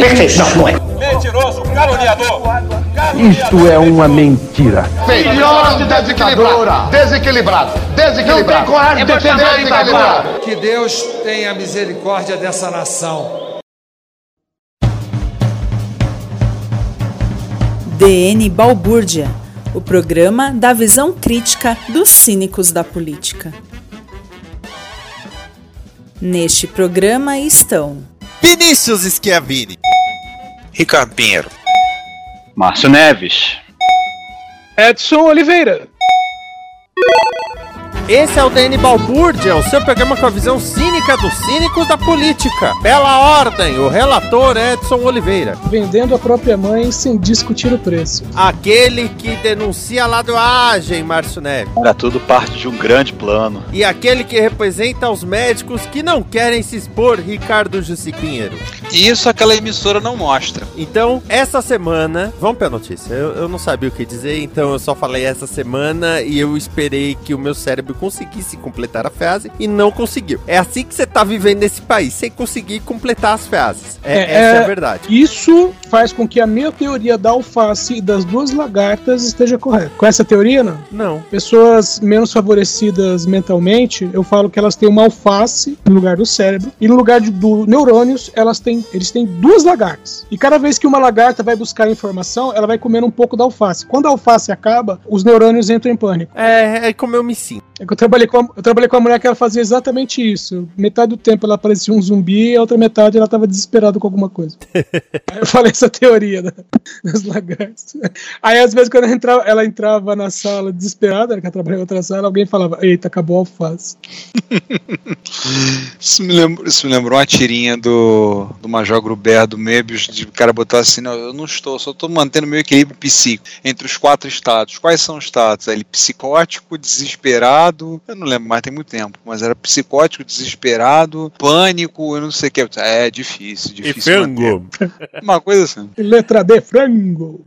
Perfeito, não, não é. Mentiroso, caluniador. Isto é uma mentira. Filhote desequilibrado. Desequilibrado. Desequilibrado. Não tem coragem de defender desequilibrado. Que Deus tenha misericórdia dessa nação. DN Balbúrdia, o programa da visão crítica dos cínicos da política. Neste programa estão Vinícius Schiavini. Ricardo Pinheiro. Márcio Neves. Edson Oliveira. Esse é o DN Balbúrdia, o seu programa com a visão cínica dos cínicos da política. Bela ordem, o relator Edson Oliveira. Vendendo a própria mãe sem discutir o preço. Aquele que denuncia a ladroagem, Márcio Neves. Era tudo parte de um grande plano. E aquele que representa os médicos que não querem se expor, Ricardo Jussi Pinheiro. E isso aquela emissora não mostra. Então, essa semana. Vamos pra notícia. Eu, eu não sabia o que dizer, então eu só falei essa semana e eu esperei que o meu cérebro conseguisse completar a frase e não conseguiu. É assim que você tá vivendo nesse país, sem conseguir completar as frases. É, essa é a verdade. Isso faz com que a minha teoria da alface e das duas lagartas esteja correta. Com essa teoria, não? Não. Pessoas menos favorecidas mentalmente, eu falo que elas têm uma alface no lugar do cérebro e no lugar de, do neurônios, elas têm, eles têm duas lagartas. E cada vez que uma lagarta vai buscar informação, ela vai comer um pouco da alface. Quando a alface acaba, os neurônios entram em pânico. É, é como eu me sinto. É que eu trabalhei com a, eu trabalhei com uma mulher que ela fazia exatamente isso. Metade do tempo ela parecia um zumbi e a outra metade ela tava desesperada com alguma coisa. Aí eu falei essa teoria da- das lagartas. Aí às vezes quando ela entrava, ela entrava na sala desesperada, que ela trabalhava em outra sala, alguém falava: Eita, acabou a alface. Isso me, lembrou, isso me lembrou uma tirinha do, do Major Gruber, do Mebius, de o cara botar assim, não, eu não estou, só estou mantendo meu equilíbrio psíquico entre os quatro estados. Quais são os estados? Aí Ele psicótico, desesperado, eu não lembro mais, tem muito tempo, mas era psicótico, desesperado, pânico, eu não sei o que. É difícil, difícil. manter. Uma coisa assim. Letra D, frango.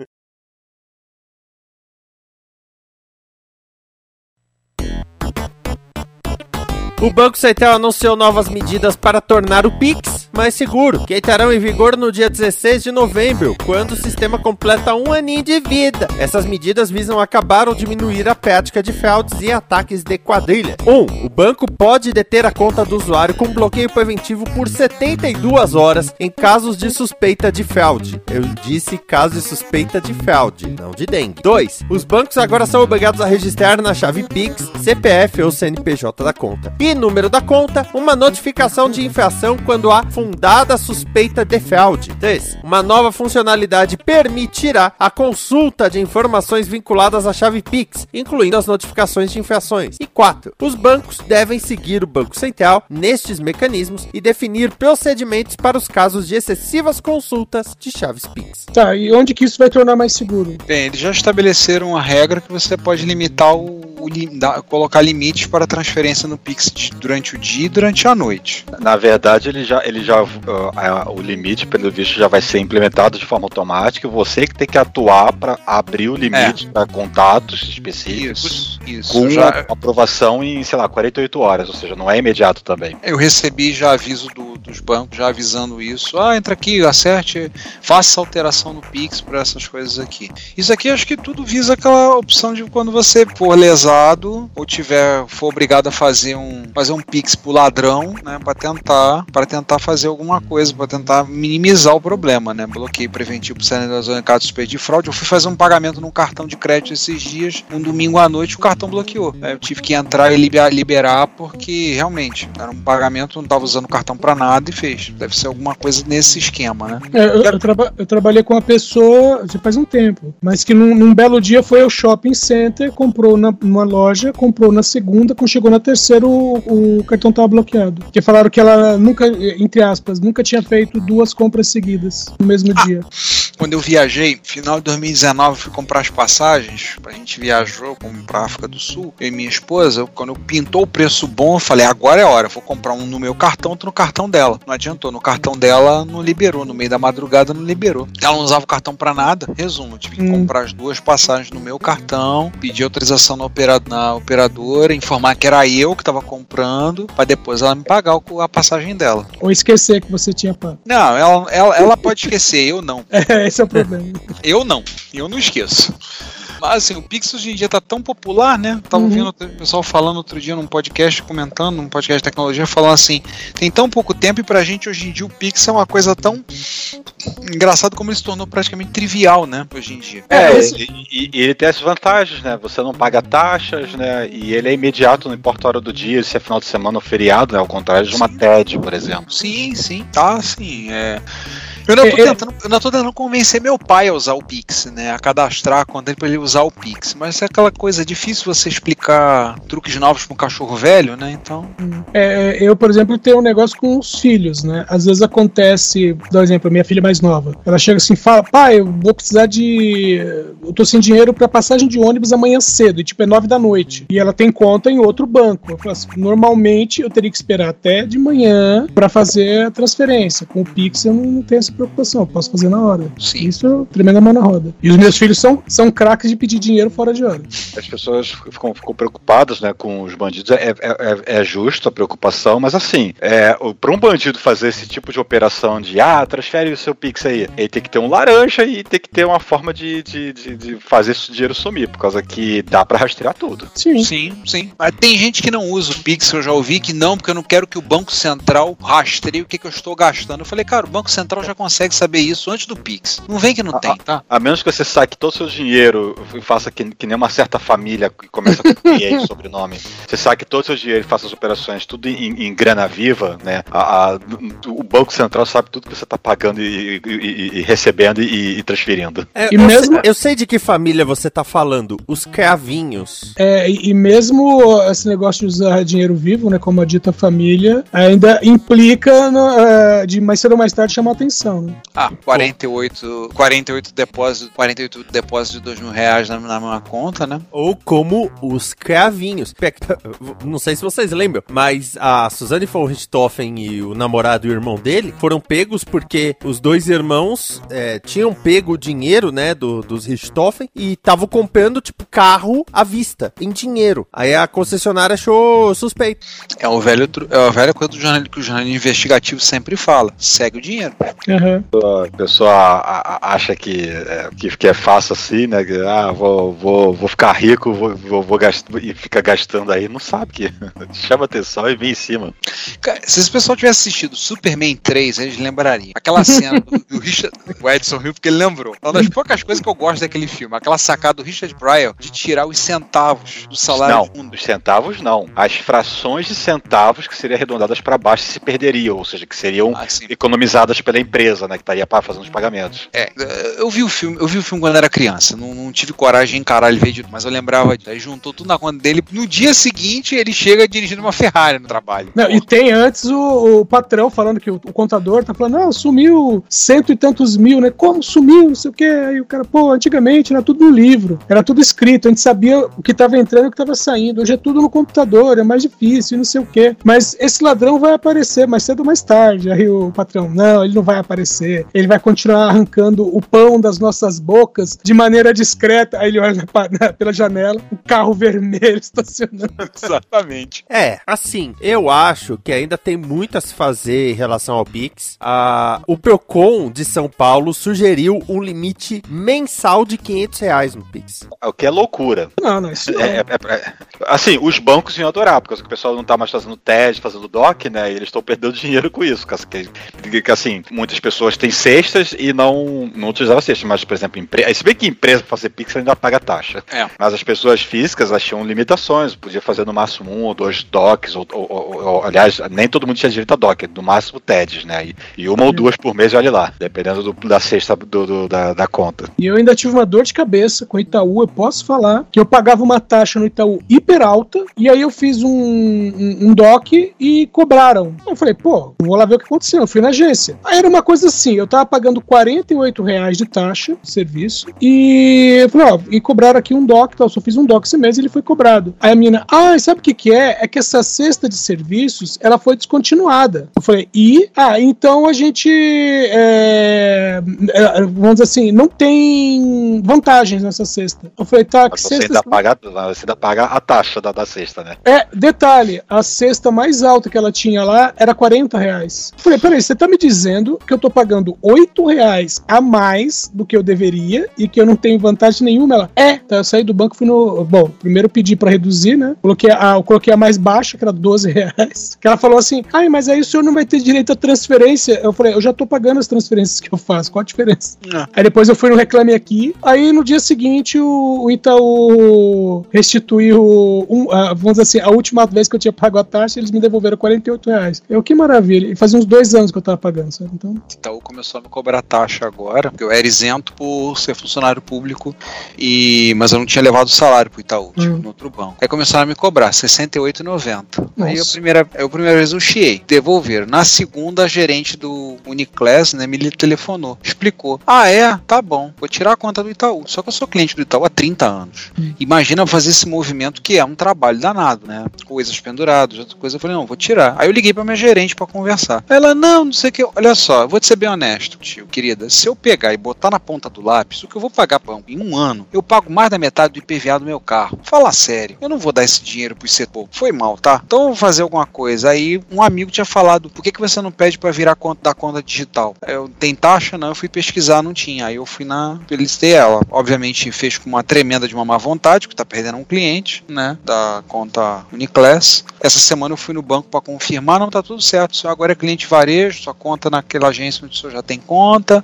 O Banco Central anunciou novas medidas para tornar o Pix mais seguro, que entrarão em vigor no dia 16 de novembro, quando o sistema completa um aninho de vida. Essas medidas visam acabar ou diminuir a prática de fraudes e ataques de quadrilha. 1. Um, o banco pode deter a conta do usuário com bloqueio preventivo por 72 horas em casos de suspeita de fraude. Eu disse caso de suspeita de fraude, não de dengue. 2. Os bancos agora são obrigados a registrar na chave Pix, CPF ou CNPJ da conta. E número da conta, uma notificação de infração quando há fundada suspeita de fraude. 3. Uma nova funcionalidade permitirá a consulta de informações vinculadas à chave Pix, incluindo as notificações de infrações. E 4. Os bancos devem seguir o Banco Central nestes mecanismos e definir procedimentos para os casos de excessivas consultas de chaves Pix. Tá, e onde que isso vai tornar mais seguro? Bem, eles já estabeleceram uma regra que você pode limitar o, da- colocar limites para transferência no Pix de- durante o dia e durante a noite. Na verdade, ele já, ele já ah, ah, o limite, pelo visto, já vai ser implementado de forma automática. Você que tem que atuar para abrir o limite para contatos específicos Isso, isso. com já, aprovação em, sei lá, 48 horas, ou seja, não é imediato também. eu recebi já aviso do- dos bancos já avisando isso. Ah, entra aqui, acerte, faça alteração no Pix para essas coisas aqui. Isso aqui acho que tudo visa aquela opção de quando você for lesar ou tiver for obrigado a fazer um fazer um pix pro ladrão, né, para tentar para tentar fazer alguma coisa, para tentar minimizar o problema, né? Bloqueio preventivo pro sinalizador em caso de fraude. Eu fui fazer um pagamento num cartão de crédito esses dias, um domingo à noite o cartão bloqueou. Aí Eu tive que entrar e liber- liberar porque realmente era um pagamento, não tava usando o cartão para nada e fez. Deve ser alguma coisa nesse esquema, né? É, eu, eu traba- eu trabalhei com uma pessoa já faz um tempo, mas que num, num belo dia foi ao shopping center, comprou na, numa loja, comprou na segunda, quando chegou na terceira o, o cartão tava bloqueado. Porque falaram que ela nunca, entre aspas, nunca tinha feito duas compras seguidas no mesmo dia. Quando eu viajei, final de 2019, fui comprar as passagens. A gente viajou para África do Sul, eu e minha esposa. Quando eu pintou o preço bom, eu falei: agora é a hora. eu Vou comprar um no meu cartão, outro no cartão dela. Não adiantou, no cartão dela não liberou. No meio da madrugada não liberou. Ela não usava o cartão para nada. Resumo: tive que Hum. comprar as duas passagens no meu cartão, pedir autorização na, opera- na operadora, informar que era eu que estava comprando, para depois ela me pagar a passagem dela. Ou esquecer que você tinha pago. Não, ela, ela, ela pode esquecer, eu não. É, esse é o problema. Eu não, eu não esqueço. Mas assim, o Pix hoje em dia tá tão popular, né? Tava Uhum. ouvindo o pessoal falando outro dia num podcast, comentando, num podcast de tecnologia, falando assim: tem tão pouco tempo e pra gente hoje em dia o Pix é uma coisa tão engraçado como ele se tornou praticamente trivial, né? Hoje em dia. É, e, e- e ele tem as vantagens, né? Você não paga taxas, né? E ele é imediato, não importa a hora do dia, se é final de semana ou feriado, né? Ao contrário de uma TED, por exemplo. Sim, sim, tá, sim. É. Eu não, tô É, é- tentando, eu não tô tentando convencer meu pai a usar o Pix, né? A cadastrar dele pra ele usar o Pix. Mas é aquela coisa difícil você explicar truques novos pra um cachorro velho, né? Então. É, eu, por exemplo, tenho um negócio com os filhos, né? Às vezes acontece, por exemplo, a minha filha mais nova, ela chega assim e fala, pai, eu vou precisar de. Eu tô sem dinheiro pra passagem de ônibus amanhã cedo, e tipo, é nove da noite. E ela tem conta em outro banco. Eu falo assim, normalmente eu teria que esperar até de manhã pra fazer a transferência. Com o Pix eu não, não tenho essa preocupação, eu posso fazer na hora. Sim. Isso é tremenda mão na roda. E os meus filhos são, são craques de pedir dinheiro fora de hora. As pessoas ficam, ficam preocupadas né, com os bandidos. É, é, é- é justo a preocupação, mas assim, é, para um bandido fazer esse tipo de operação de ah, transfere o seu Pix aí, ele tem que ter um laranja e tem que ter uma forma de, de, de, de fazer esse dinheiro sumir, por causa que dá para rastrear tudo. Sim. Sim, sim. Mas tem gente que não usa o Pix, eu já ouvi que não, porque eu não quero que o Banco Central rastreie o que, que eu estou gastando. Eu falei, cara, o Banco Central já consegue saber isso antes do Pix. Não vem que não tem, tá? A menos que você saque todo o seu dinheiro faça que, que nem uma certa família que começa com PA, sobrenome. Você saque todo o seu dinheiro e faça as operações tudo em, em grana viva, né? A- a- o Banco Central sabe tudo que você está pagando e, e- e- e recebendo e, e transferindo. É, E eu, mesmo- sei, eu sei de que família você tá falando. Os cravinhos. É, e, mesmo esse negócio de usar dinheiro vivo, né, como a dita família, ainda implica no, é, de mais cedo ou mais tarde chamar atenção. Né? Ah, 48, 48 depósitos, 48 depósitos de 2 mil reais na, na minha conta, né? Ou como os cravinhos. Não sei se vocês lembram, mas a Suzane von Richthofen e o namorado e o irmão dele foram pegos porque os dois irmãos é, tinham pego o dinheiro, né, do, dos Richthofen e estavam comprando, tipo, carro à vista, em dinheiro. Aí a concessionária achou suspeito. É o velho, é a velha coisa do jornal que o jornalismo investigativo sempre fala: segue o dinheiro. A pessoa a- a- acha que é, que, é fácil assim, né? que, Ah, vou, vou, vou ficar rico, vou, vou, vou gastar, e fica gastando aí, não sabe que chama atenção e vem em cima. Cara, se esse pessoal tivesse assistido Superman 3, eles lembrariam. Aquela cena do, do Richard, o Edson Hill, porque ele lembrou. Uma das poucas coisas que eu gosto daquele filme, aquela sacada do Richard Pryor de tirar os centavos do salário Não, os centavos não. As frações de centavos que seriam arredondadas para baixo se perderiam, ou seja, que seriam economizadas pela empresa, né? Que estaria pa- fazendo os pagamentos. É, eu vi o filme, eu vi o filme quando era criança, não, não tive coragem encarar ele mas eu lembrava disso. Aí juntou tudo na conta dele. No dia seguinte, ele chega dirigindo uma Ferrari no trabalho. Não, e tem antes o, o patrão falando que o, o contador tá falando, não, sumiu cento e tantos mil, né? Como sumiu? Não sei o quê. Aí o cara, pô, antigamente era tudo no livro, era tudo escrito, a gente sabia o que tava entrando e o que tava saindo. Hoje é tudo no computador, é mais difícil, não sei o quê. Mas esse ladrão vai aparecer mais cedo ou mais tarde. Aí o patrão, não, ele não vai aparecer. Ele vai continuar arrancando o pão das nossas bocas de maneira discreta bicicleta, aí ele olha na pela janela, o carro vermelho estacionando. Exatamente. É, assim, eu acho que ainda tem muito a se fazer em relação ao Pix. Ah, o Procon de São Paulo sugeriu um limite mensal de 500 reais no Pix. O que é loucura. Não, não, isso não. É, é- é- assim, os bancos iam adorar, porque o pessoal não tá mais fazendo TED, fazendo DOC, né? E eles estão perdendo dinheiro com isso. Que, que- que, assim, muitas pessoas têm cestas e não, não utilizavam cestas. Mas, por exemplo, empre... se bem que empresa pra fazer Pix ainda paga taxa. É. Mas as pessoas físicas elas tinham limitações. Podia fazer no máximo um ou dois DOCs, ou, ou- ou- ou- aliás, nem todo mundo tinha direito a DOC, no máximo TEDs, né? E, e uma ou duas por mês, olha lá, dependendo do- da cesta do- do- da, da conta. E eu ainda tive uma dor de cabeça com o Itaú. Eu posso falar que eu pagava uma taxa no Itaú hiper alta. E aí eu fiz um, um, um DOC e cobraram. Eu falei, pô, vou lá ver o que aconteceu. Eu fui na agência. Aí era uma coisa assim: eu tava pagando 48 reais de taxa de serviço. E eu falei, ó, e cobraram aqui um DOC. Então, eu só fiz um DOC esse mês e ele foi cobrado. Aí a menina, ah, sabe o que, que é? É que essa cesta de serviços ela foi descontinuada. Eu falei, e? Ah, então a gente. é, é, vamos dizer assim, não tem vantagens nessa cesta. Eu falei, tá, que você cesta. ainda, paga, você ainda paga a taxa da, da cesta, né? É, detalhe, a cesta mais alta que ela tinha lá era 40 reais. Eu Falei, peraí, você tá me dizendo que eu tô pagando 8 reais a mais do que eu deveria e que eu não tenho vantagem nenhuma? Ela, é, tá, eu saí do banco, fui no. Bom, primeiro eu pedi pra reduzir, né? Coloquei a, eu coloquei a mais baixa, que era 12 reais. Que ela falou assim, ai, mas aí o senhor não vai ter direito à transferência. Eu falei, eu já tô pagando as transferências que eu faço, qual a diferença? Aí depois eu fui no Reclame Aqui. Aí no dia seguinte o, o Itaú restituiu, um, ah, vamos dizer assim, a última vez que eu tinha pago a taxa, eles me devolveram 48 reais. Eu, que maravilha. E fazia uns dois anos que eu tava pagando, sabe? Então, Itaú começou a me cobrar taxa agora, porque eu era isento por ser funcionário público, e mas eu não tinha levado o salário pro Itaú, tipo, no outro banco. Aí começaram a me cobrar R$ 68,90. Aí a primeira, a primeira vez eu chiei, devolveram. Na segunda, a gerente do Uniclass, né, me telefonou, explicou. Ah, é? Tá bom, vou tirar a conta do Itaú. Só que eu sou cliente do Itaú há 30 anos. Imagina fazer esse movimento que é um trabalho danado, né? Coisas penduradas, outra coisa. Eu falei, não, vou tirar. Aí eu liguei pra minha gerente pra conversar. Ela, não, não sei o que. Olha só, eu vou te ser bem honesto, tio, querida. Se eu pegar e botar na ponta do lápis, o que eu vou pagar pra- em um ano, eu pago mais da metade do IPVA do meu carro. Fala sério, eu não vou dar esse dinheiro pro setor. Foi mal, tá? Então eu vou fazer alguma coisa. Aí um amigo tinha falado, por que, que você não pede pra virar conta da conta digital? Eu, tem taxa? Não, eu fui pesquisar, não tinha. Aí eu fui na. Felicitei ela. Obviamente fez com uma tremenda de uma má vontade, que tá perdendo um cliente, né? Da conta Uniclass. Essa semana eu fui no banco pra confirmar, não tá tudo certo. O senhor agora é cliente varejo, sua conta naquela agência onde o senhor já tem conta.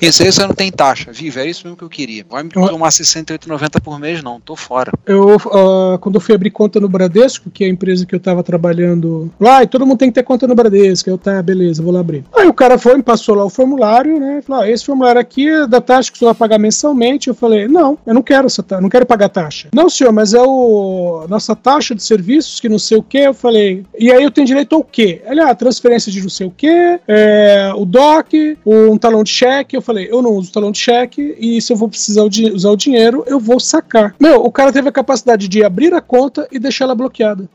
Isso aí você não tem taxa. Viva, era isso mesmo que eu queria. Vai me tomar R$ 68,90 por mês, não, tô fora. eu, ah, quando eu fui abrir conta no Bradesco, que é a empresa que eu tava trabalhando lá, e todo mundo tem que ter conta no Bradesco. Eu, tá, beleza, vou lá abrir. Aí o cara foi, me passou lá o formulário, né? Falou, ah, esse formulário aqui é da taxa que senhor vai pagar mensalmente. Eu falei, não, eu não quero essa taxa, não quero pagar taxa. Não, senhor, mas é o nossa taxa de serviços que não sei o que. Eu falei, e aí eu tenho direito ao quê? Ele, ah, transferência de não sei o que, o DOC, um talão de cheque. Eu falei, eu não uso talão de cheque e se eu vou precisar di- o dinheiro, eu vou sacar. Meu, o cara teve a capacidade de abrir a conta e deixar ela bloqueada.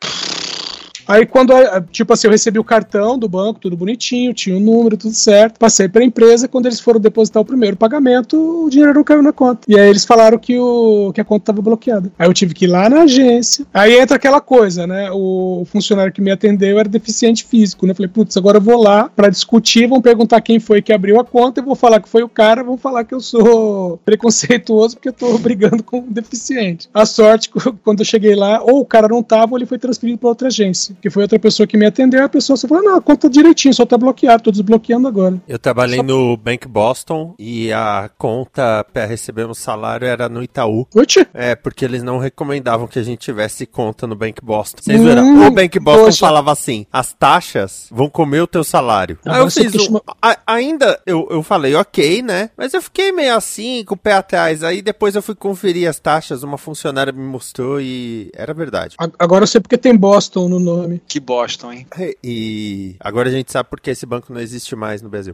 Aí quando, tipo assim, eu recebi o cartão do banco, tudo bonitinho, tinha o número, tudo certo. Passei pra empresa, quando eles foram depositar o primeiro pagamento, o dinheiro não caiu na conta. E aí eles falaram que, o, que a conta tava bloqueada. Aí eu tive que ir lá na agência. Aí entra aquela coisa, né? O funcionário que me atendeu era deficiente físico, né? Eu falei, putz, agora eu vou lá pra discutir, vão perguntar quem foi que abriu a conta, eu vou falar que foi o cara, vão falar que eu sou preconceituoso porque eu tô brigando com um deficiente. A sorte, quando eu cheguei lá, ou o cara não tava, ou ele foi transferido pra outra agência. Que foi outra pessoa que me atendeu, a pessoa só falou: não, a conta direitinho, só tá bloqueado, tô desbloqueando agora. Eu trabalhei no Bank Boston e a conta para receber um salário era no Itaú. Oxe. É, porque eles não recomendavam que a gente tivesse conta no Bank Boston. Vocês Hum, viram? O Bank Boston poxa. falava assim: as taxas vão comer o teu salário. Aí eu fiz um, a- ainda eu, eu falei, ok, né? Mas eu fiquei meio assim, com o pé atrás. Aí depois eu fui conferir as taxas, uma funcionária me mostrou e era verdade. Agora eu sei porque tem Boston no nome. Que Boston, hein? E agora a gente sabe porque esse banco não existe mais no Brasil.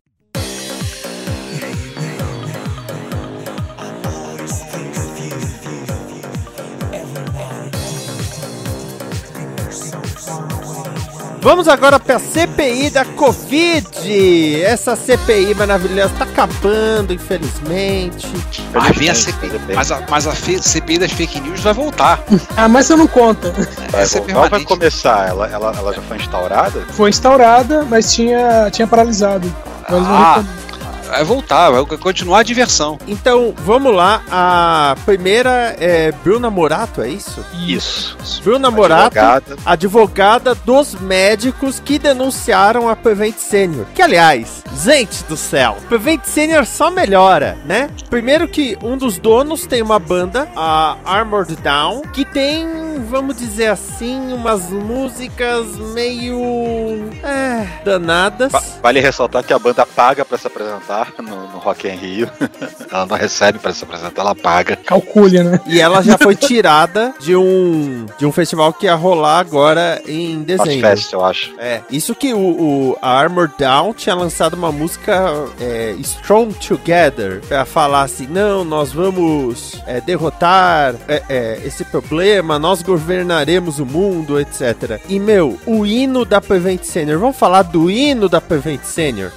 Vamos agora pra CPI da Covid. Essa CPI maravilhosa tá acabando, infelizmente. Ah, vem a CPI. Mas a, mas a CPI das fake news vai voltar. Ah, mas você não conta. Vai Essa é voltar vai começar? Ela, ela, ela já foi instaurada? Foi instaurada, mas tinha, tinha paralisado. Mas não Ah, retomou. Vai voltar, vai continuar a diversão. Então, vamos lá. A primeira é Bruna Morato, é isso? Isso. Bruna Morato, Advogada. advogada dos médicos que denunciaram a Prevent Senior. Que, aliás, gente do céu, Prevent Senior só melhora, né? Primeiro que um dos donos tem uma banda, a Armored Down, que tem, vamos dizer assim, umas músicas meio... É, danadas. Va- Vale ressaltar que a banda paga pra se apresentar no, no Rock in Rio. ela não recebe pra se apresentar, ela paga. Calcule, né? E ela já foi tirada de um de um festival que ia rolar agora em dezembro. Fest, eu acho. É, isso que o, o a Armor Down tinha lançado uma música é, Strong Together pra falar assim, não, nós vamos é, derrotar é, é, esse problema, nós governaremos o mundo, etc. E meu, o hino da Prevent Senior, vamos falar do hino da Prevent Senior?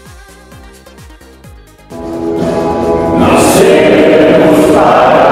Messiah.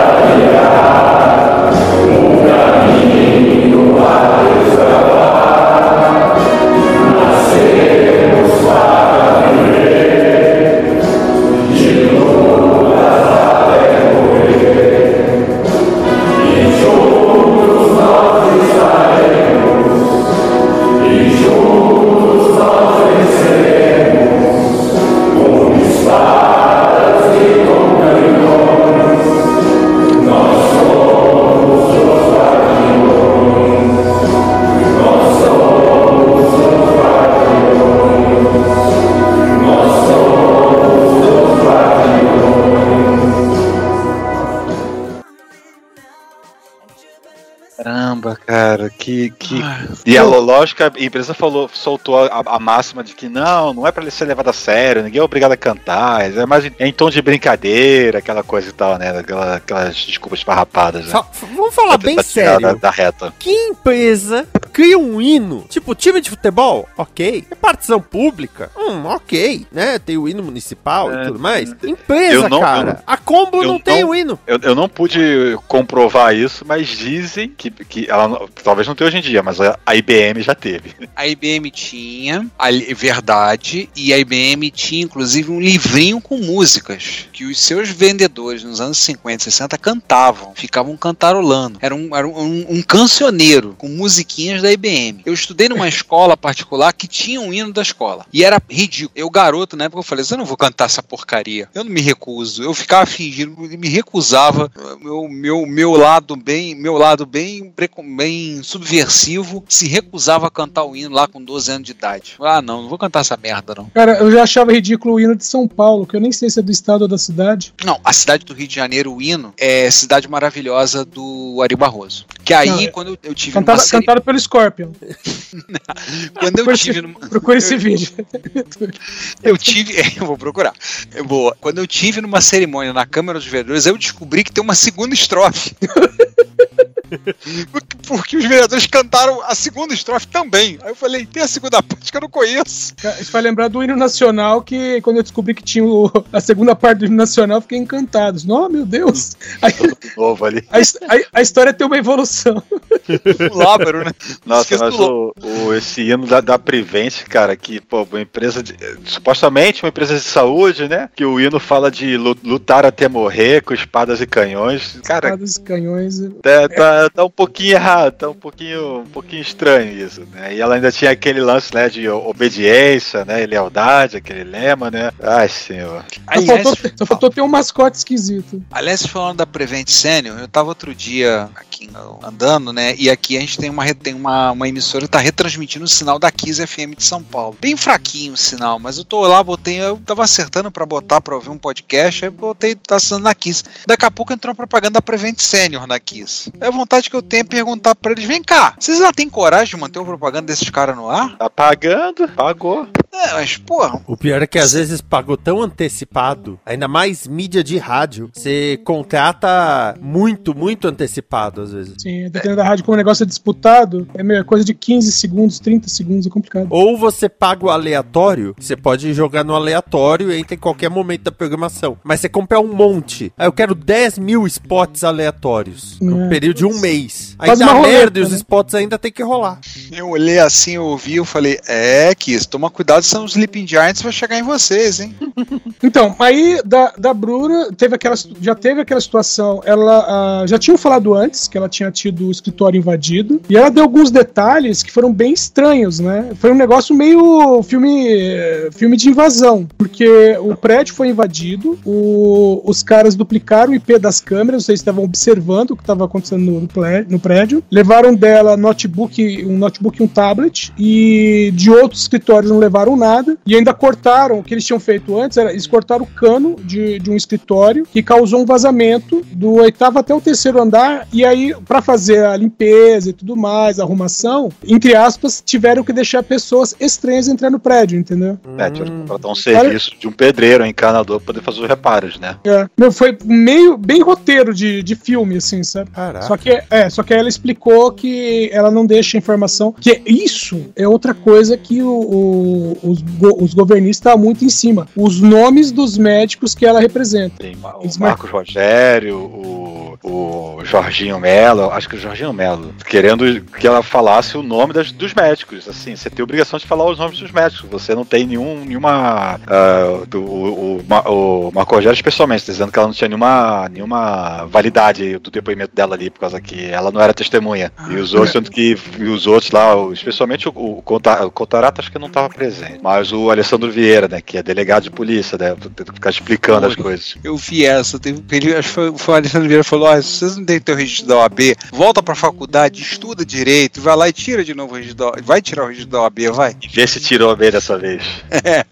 Que. que... E a lógico, a empresa falou, soltou a, a máxima de que não, não é pra ele ser levado a sério, ninguém é obrigado a cantar, é mais em, é em tom de brincadeira, aquela coisa e tal, né? Aquela, aquelas desculpas farrapadas, né? Vamos falar bem sério. Da, da reta. Que empresa cria um hino? Tipo, time de futebol? Ok. Repartição pública? Hum, ok. Né? Tem o hino municipal e tudo mais. Empresa, não- cara. não- a Combo não tem não- o hino. Eu, eu não pude comprovar isso, mas dizem que, que ela não- talvez não tenha hoje em dia, mas a, a IBM já teve. A IBM tinha, a verdade, e a IBM tinha inclusive um livrinho com músicas que os seus vendedores nos anos 50 e 60 cantavam, ficavam cantarolando. Era um, era um, um cancioneiro com musiquinhas da IBM. Eu estudei numa escola particular que tinha um hino da escola. E era ridículo. Eu, garoto, na época, eu falei: "Assim, eu não vou cantar essa porcaria. Eu não me recuso. Eu ficava fingindo, me recusava. Meu, meu, meu lado bem, meu lado bem, bem subversivo se recusava a cantar o hino lá com 12 anos de idade. Ah, não, não vou cantar essa merda, não. Cara, eu já achava ridículo o hino de São Paulo, que eu nem sei se é do estado ou da cidade. Não, a cidade do Rio de Janeiro, o hino, é Cidade Maravilhosa do Ari Barroso. Que aí, Não, é- quando eu, eu tive Cantado, numa série, cantado pelo Scorpion. quando eu Procura tive numa, Procura esse vídeo. eu tive, eu vou procurar. É boa. Quando eu tive numa cerimônia na Câmara dos Vereadores, eu descobri que tem uma segunda estrofe. Porque- Porque os vereadores cantaram a segunda estrofe também. Aí eu falei, tem a segunda parte que eu não conheço. Isso vai lembrar do hino nacional, que quando eu descobri que tinha o- a segunda parte do hino nacional, eu fiquei encantado. Oh, meu Deus! Aí, Novo ali. a, a- a história tem uma evolução. O Lábaro, né? Nossa, mas o, o- esse hino da, da Prevent, cara, que, pô, uma empresa de, supostamente uma empresa de saúde, né? Que o hino fala de lu- lutar até morrer com espadas e canhões. Cara, Espadas e canhões. tá, tá, tá um pouquinho errado, tá um pouquinho, um pouquinho estranho isso, né? E ela ainda tinha aquele lance, né, de obediência, né, e lealdade, aquele lema, né? Ai, senhor. Só Aliás, faltou, só faltou ter um mascote esquisito. Aliás, falando da Prevent Senior, eu tava outro dia aqui andando, né? E aqui a gente tem uma, tem uma, uma emissora que tá retransmitindo o sinal da Kiss FM de São Paulo. Bem fraquinho o sinal, mas eu tô lá, botei, eu tava acertando pra botar pra ouvir um podcast, aí botei, tá sendo na Kiss. Daqui a pouco entrou uma propaganda da Prevent Senior na Kiss. É a vontade que eu tenho é perguntar pra eles: vem cá, vocês lá têm coragem de manter uma propaganda desses caras no ar? Tá pagando? Pagou. É, mas, porra, O pior é que às vezes pagou tão antecipado, ainda mais mídia de rádio, você contrata muito, muito antecipado às vezes. Sim, dependendo da rádio como o negócio é disputado, é meio coisa de 15 segundos, 30 segundos, é complicado. Ou você paga o aleatório, você pode jogar no aleatório e entra em qualquer momento da programação. Mas você compra um monte. Aí eu quero 10 mil spots aleatórios. No É. período de um mês. Aí Faz dá merda e os né? Spots ainda tem que rolar. Eu olhei assim, eu ouvi, eu falei, é, Kiss, toma cuidado, são os Sleeping Giants vai chegar em vocês, hein? Então, aí da, da Bruna teve aquela, já teve aquela situação. Ela ah, já tinham falado antes que ela tinha tido o escritório invadido. E ela deu alguns detalhes que foram bem estranhos, né? Foi um negócio meio filme, filme de invasão. Porque o prédio foi invadido, o- os caras duplicaram o IP das câmeras, vocês estavam observando o que estava acontecendo no, no prédio. Levaram dela notebook, um notebook e um tablet. E de outros escritórios não levaram nada. E ainda cortaram o que eles tinham feito antes, era eles cortaram o cano de, de um escritório que causou um vazamento do oitavo até o terceiro andar. E aí, para fazer a limpeza e tudo mais, a arrumação, entre aspas, tiveram que deixar pessoas estranhas entrar no prédio, entendeu? É, tinha que contratar um serviço de um pedreiro, um encanador, pra poder fazer os reparos, né? É. Meu, foi meio bem roteiro de, de filme, assim, sabe? Caraca. Só que, é, só que ela explicou que ela não deixa informação. Que isso é outra coisa que o- o- os, go- os governistas estão muito em cima. Os nomes dos médicos que ela representa. Tem o Eles mar- Marcos Rogério, o, o Jorginho Melo, acho que o Jorginho Melo, querendo que ela falasse o nome das- dos médicos. Assim, você tem obrigação de falar os nomes dos médicos. Você não tem nenhum, nenhuma. ah, do- o, o, o Marco Rogério, especialmente, tá dizendo que ela não tinha nenhuma, nenhuma validade do depoimento dela ali, por causa que ela não era testemunha. e os outros, tanto que e os outros lá, especialmente o, o, o Contarato, acho que não estava presente. Mas o Alessandro Vieira, né, que é delegado de polícia, né, que ficar explicando as coisas. Eu vi essa, teve, ele, acho que foi, foi o Alessandro Vieira falou: ó, se vocês não têm teu registro da OAB, volta pra faculdade, estuda direito, vai lá e tira de novo o registro da OAB. Vai tirar o registro da OAB, vai. E vê se tirou bem dessa vez. É.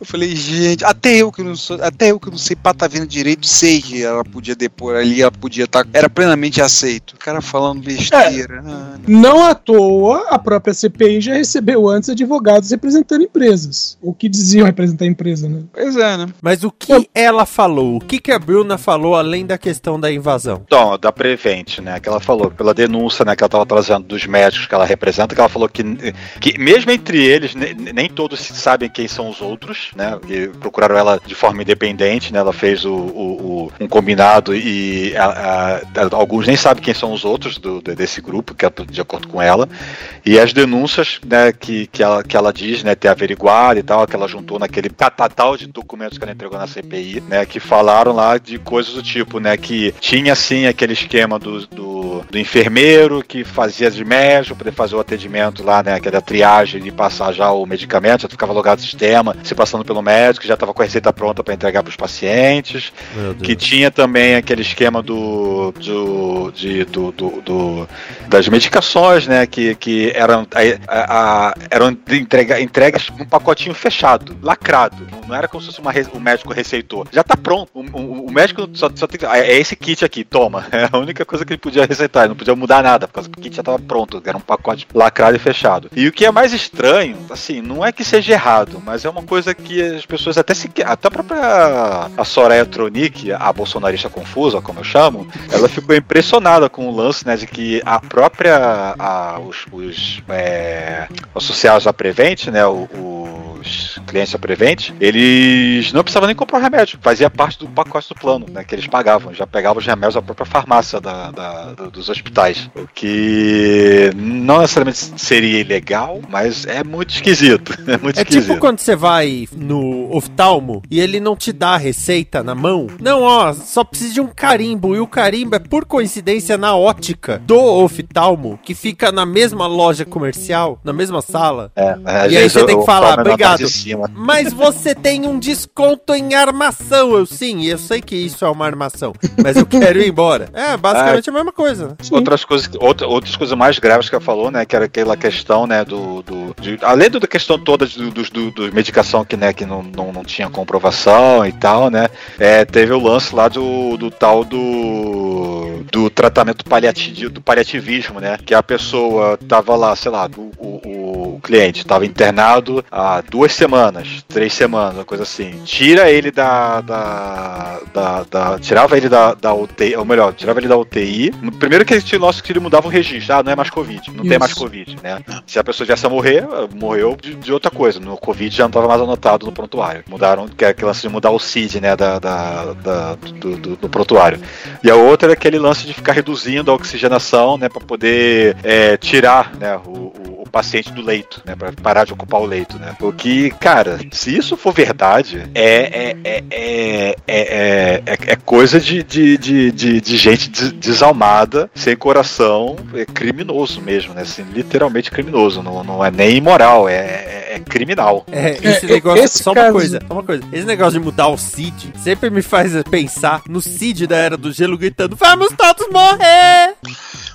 Eu falei, gente, até eu que não sou, até eu que não sei patavina direito, sei que ela podia depor ali, ela podia estar. era plenamente aceito. O cara falando besteira. Ah, Não à toa, a própria CPI já recebeu antes advogados representando empresas. O que diziam representar a empresa, né? Pois é, né? Mas o que ela falou? O que, que a Bruna falou além da questão da invasão? Então, da Prevent, né, que ela falou, pela denúncia, né, que ela estava trazendo dos médicos que ela representa, que ela falou que, que mesmo entre eles, ne- nem todos sabem quem são os outros, né, que procuraram ela de forma independente, né, ela fez o, o- o- um combinado e a- a- alguns nem sabem quem são os outros do, de- desse grupo, de acordo com ela, e as denúncias, né, que, que, ela, que ela diz, né, ter averiguado e tal, que ela juntou naquele catatal de documentos que ela entregou na CPI, né, que falaram lá de coisas do tipo, né, que tinha sim aquele esquema do, do, do enfermeiro que fazia de médico, poder fazer o atendimento lá, né, que era a triagem e passar já o medicamento, já ficava logado no sistema, se passando pelo médico, já estava com a receita pronta para entregar para os pacientes, que tinha também aquele esquema do, do, de, do, do- do- das medicações, né, que, que eram, a- a- eram entrega, entregas num pacotinho fechado, lacrado, não, era como se fosse uma, o médico receitou, já tá pronto, o, o- o médico só, só tem que, é esse kit aqui, toma, é a única coisa que ele podia receitar, ele não podia mudar nada, por causa que o kit já tava pronto, era um pacote lacrado e fechado. E o que é mais estranho, assim, não é que seja errado, mas é uma coisa que as pessoas até se até a própria a Soraya Tronic, a bolsonarista confusa, como eu chamo, ela ficou impressionada com o lance, né, de que a própria a- os, os, é, associados à Prevent, né, o- os clientes da Prevent, eles não precisavam nem comprar o remédio, fazia parte do pacote do plano, né, que eles pagavam, já pegavam os remédios da própria farmácia da, da- do- dos hospitais, o que não necessariamente seria ilegal, mas é muito esquisito, é muito É esquisito. tipo quando você vai no oftalmo e ele não te dá a receita na mão. Não, ó, só precisa de um carimbo. E o carimbo é por coincidência na ótica do oftalmo, que fica na mesma loja comercial, na mesma sala. É, e aí você tem que falar, é obrigado. Mas você tem um desconto em armação. Eu sim, eu sei que isso é uma armação, mas eu quero ir embora. É, basicamente a mesma coisa. Outras coisas, outra, outras coisas mais graves que ela falou, né? Que era aquela questão, né? Do, do de- além da questão toda do, do, do, medicação que, né, que não, não, não tinha comprovação e tal, né? É, teve o lance lá do, do tal do do, tratamento paliativo, do paliativismo, né? Que a pessoa tava lá, sei lá, o, o, o cliente tava internado há duas semanas, três semanas, uma coisa assim. Tira ele da. da, da, da tirava ele da, da UTI, ou melhor, tirava ele da UTI. Primeiro que ele, nosso que ele mudava o registro. Ah, não é mais Covid, não tem mais Covid, né? Se a pessoa viesse a morrer, morreu de, de outra coisa. No Covid já não estava mais anotado no prontuário. Mudaram, que é aquele lance de mudar o CID, né, da, da, da do, do, do, prontuário. E a outra é aquele lance de ficar reduzindo a oxigenação, né, para poder é, tirar, né, o, o, paciente do leito, né, para parar de ocupar o leito, né. O que, cara, se isso for verdade, é, é, é, é, é, coisa de, de, de, de, de gente desalmada, sem coração, é criminoso mesmo, né, assim, literalmente criminoso, não, não é nem imoral, é, é criminal. É, esse negócio, esse só caso... uma coisa, uma coisa, esse negócio de mudar o CID sempre me faz pensar no Cid da Era do Gelo gritando: Vamos todos morrer!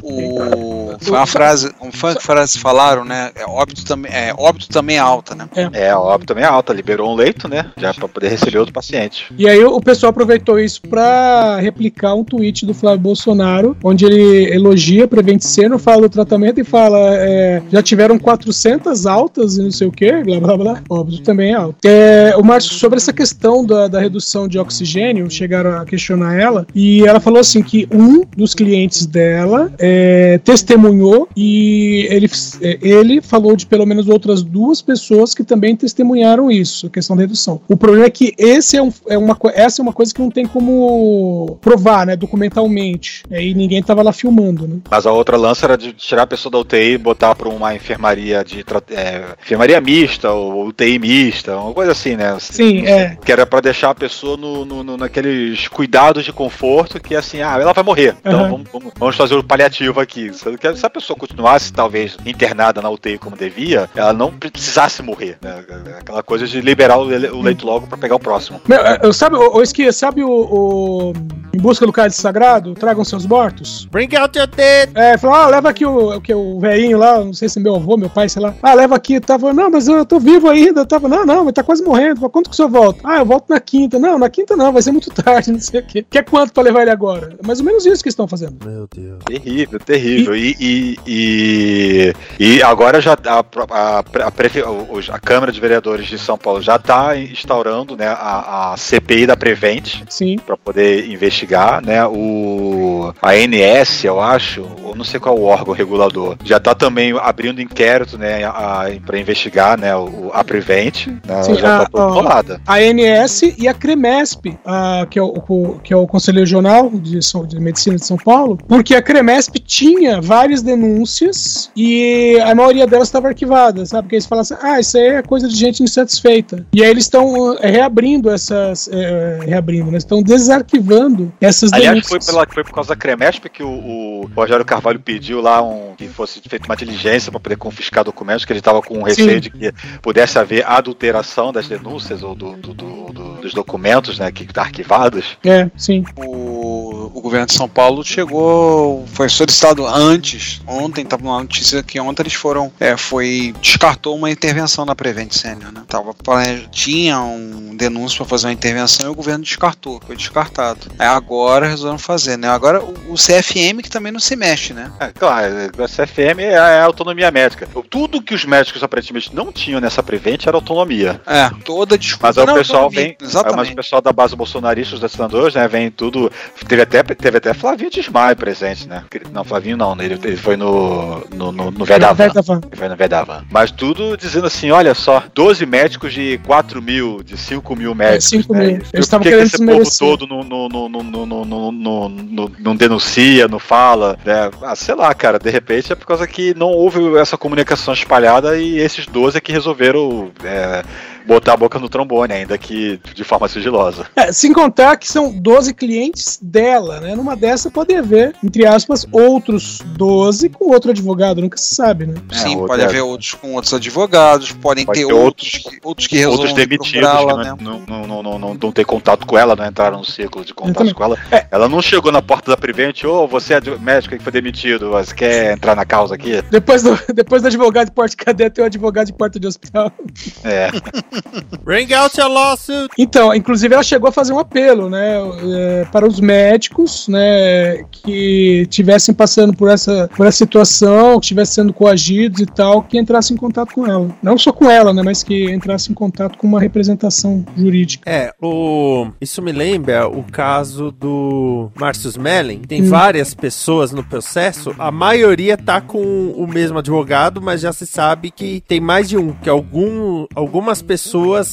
O... Foi uma frase, um fã que frase falaram, né? É óbito também, é óbito também é alta, né? É, é óbito também é alta, liberou um leito, né? Já para poder receber outro paciente. E aí o pessoal aproveitou isso para replicar um tweet do Flávio Bolsonaro, onde ele elogia Prevent Senior, fala do tratamento e fala: é, já tiveram 400 altas e não sei o que, blá blá blá. Óbito também é alto. É, o Márcio, sobre essa questão da, da redução de oxigênio, chegaram a questionar ela, e ela falou assim que um dos clientes dela é, testemunhou e ele, é, ele falou de pelo menos outras duas pessoas que também testemunharam isso, a questão da redução. O problema é que esse é, um, é uma, essa é uma coisa que não tem como provar, né, documentalmente. E ninguém tava lá filmando, né? Mas a outra lança era de tirar a pessoa da UTI e botar para uma enfermaria de é, enfermaria mista ou UTI mista, uma coisa assim, né? Sim, é. Que era para deixar a pessoa no, no, no, naqueles cuidados de conforto que assim, ah, ela vai morrer. Então uhum. vamos, vamos, vamos, fazer o paliativo aqui. Se a pessoa continuasse, talvez, internada na UTI como devia, ela não precisasse morrer. Né? Aquela coisa de liberar o leito logo para pegar o próximo. Meu, eu, sabe, o, Esquia, sabe o, o, Em Busca do Cálice Sagrado? Tragam seus mortos? Bring out your dead! É, falou, ah, leva aqui o, que, o velhinho lá, não sei se meu avô, meu pai, sei lá. Ah, leva aqui. Tava, não, mas eu tô vivo ainda. Eu tava, não, não, mas tá quase morrendo. Quanto que o senhor volta? Ah, eu volto na quinta. Não, na quinta não, vai ser muito tarde, não sei o quê. Quer quanto pra levar ele agora? É mais ou menos isso que estão fazendo. Meu Deus. Terrível, terrível. E, e, e, e agora já a, a, a, a, Câmara de Vereadores de São Paulo já está instaurando né, a, a CPI da Prevent para poder investigar. Né, o, a ANS, eu acho, ou não sei qual é o órgão regulador, já está também abrindo inquérito né, para investigar né, o, a Prevent. Né, Sim, já está toda A ANS e a CREMESP, a, que, é o, que é o Conselho Regional de, de Medicina de São Paulo, porque a CREMESP tinha várias denúncias e a maioria delas estava arquivada, sabe? Porque eles falam assim, ah, isso aí é coisa de gente insatisfeita. E aí eles estão é, reabrindo essas. É, reabrindo, né? Estão desarquivando essas Aliás, denúncias. Aliás, foi, foi por causa da CREMESP que o, o Rogério Carvalho pediu lá um, que fosse feita uma diligência para poder confiscar documentos, que ele estava com receio Sim. de que pudesse haver adulteração das denúncias ou do, do, do, dos documentos né, que estão arquivados. É, sim. O governo de São Paulo chegou, foi solicitado antes, ontem estava uma notícia que ontem eles foram, é, foi, descartou uma intervenção na Prevent Senior, né? Tava, tinha um denúncio para fazer uma intervenção e o governo descartou, foi descartado. Aí agora resolveram fazer, né? Agora o, o CFM que também não se mexe, né? É, claro, o CFM é a, é a autonomia médica. Tudo que os médicos aparentemente não tinham nessa Prevent era autonomia. É, toda desculpa. Mas o pessoal vem, Exatamente. mas o pessoal da base bolsonarista, os decisores, né, vem tudo, teve até, teve até Flavinho Desmaio presente, né? Não, Flavinho não, né? ele, ele foi no, no, no, no Vedavan. Ele foi no Vedavan. Mas tudo dizendo assim: olha só, 12 médicos de 4 mil, de 5 mil médicos. 5 né? mil. Eles estavam que querendo que esse povo todo não, não, não, não, não, não, não, não denuncia, não fala, né? Ah, sei lá, cara, de repente é por causa que não houve essa comunicação espalhada e esses 12 é que resolveram. É, botar a boca no trombone, ainda que de forma sigilosa. É, sem contar que são 12 clientes dela, né? Numa dessa pode haver, entre aspas, outros 12 com outro advogado, nunca se sabe, né? Sim, é, pode haver outros com outros advogados, podem pode ter, ter outros, que, outros que Outros demitidos que não, né? não, não, não, não, não, não tem contato com ela, não entraram no círculo de contato com ela. É. Ela não chegou na porta da Prevent, ô, oh, você é médico que foi demitido, você quer entrar na causa aqui? Depois do, depois do advogado de porta de cadeia, tem o advogado de porta de hospital. É. Bring out your lawsuit. Então, inclusive ela chegou a fazer um apelo, né, é, para os médicos, né, que tivessem passando por essa, por essa situação, que estivessem sendo coagidos e tal, que entrassem em contato com ela. Não só com ela, né, mas que entrassem em contato com uma representação jurídica. É, o isso me lembra o caso do Márcio Smelling. Tem Hum. várias pessoas no processo, a maioria tá com o mesmo advogado, mas já se sabe que tem mais de um, que algum, algumas pessoas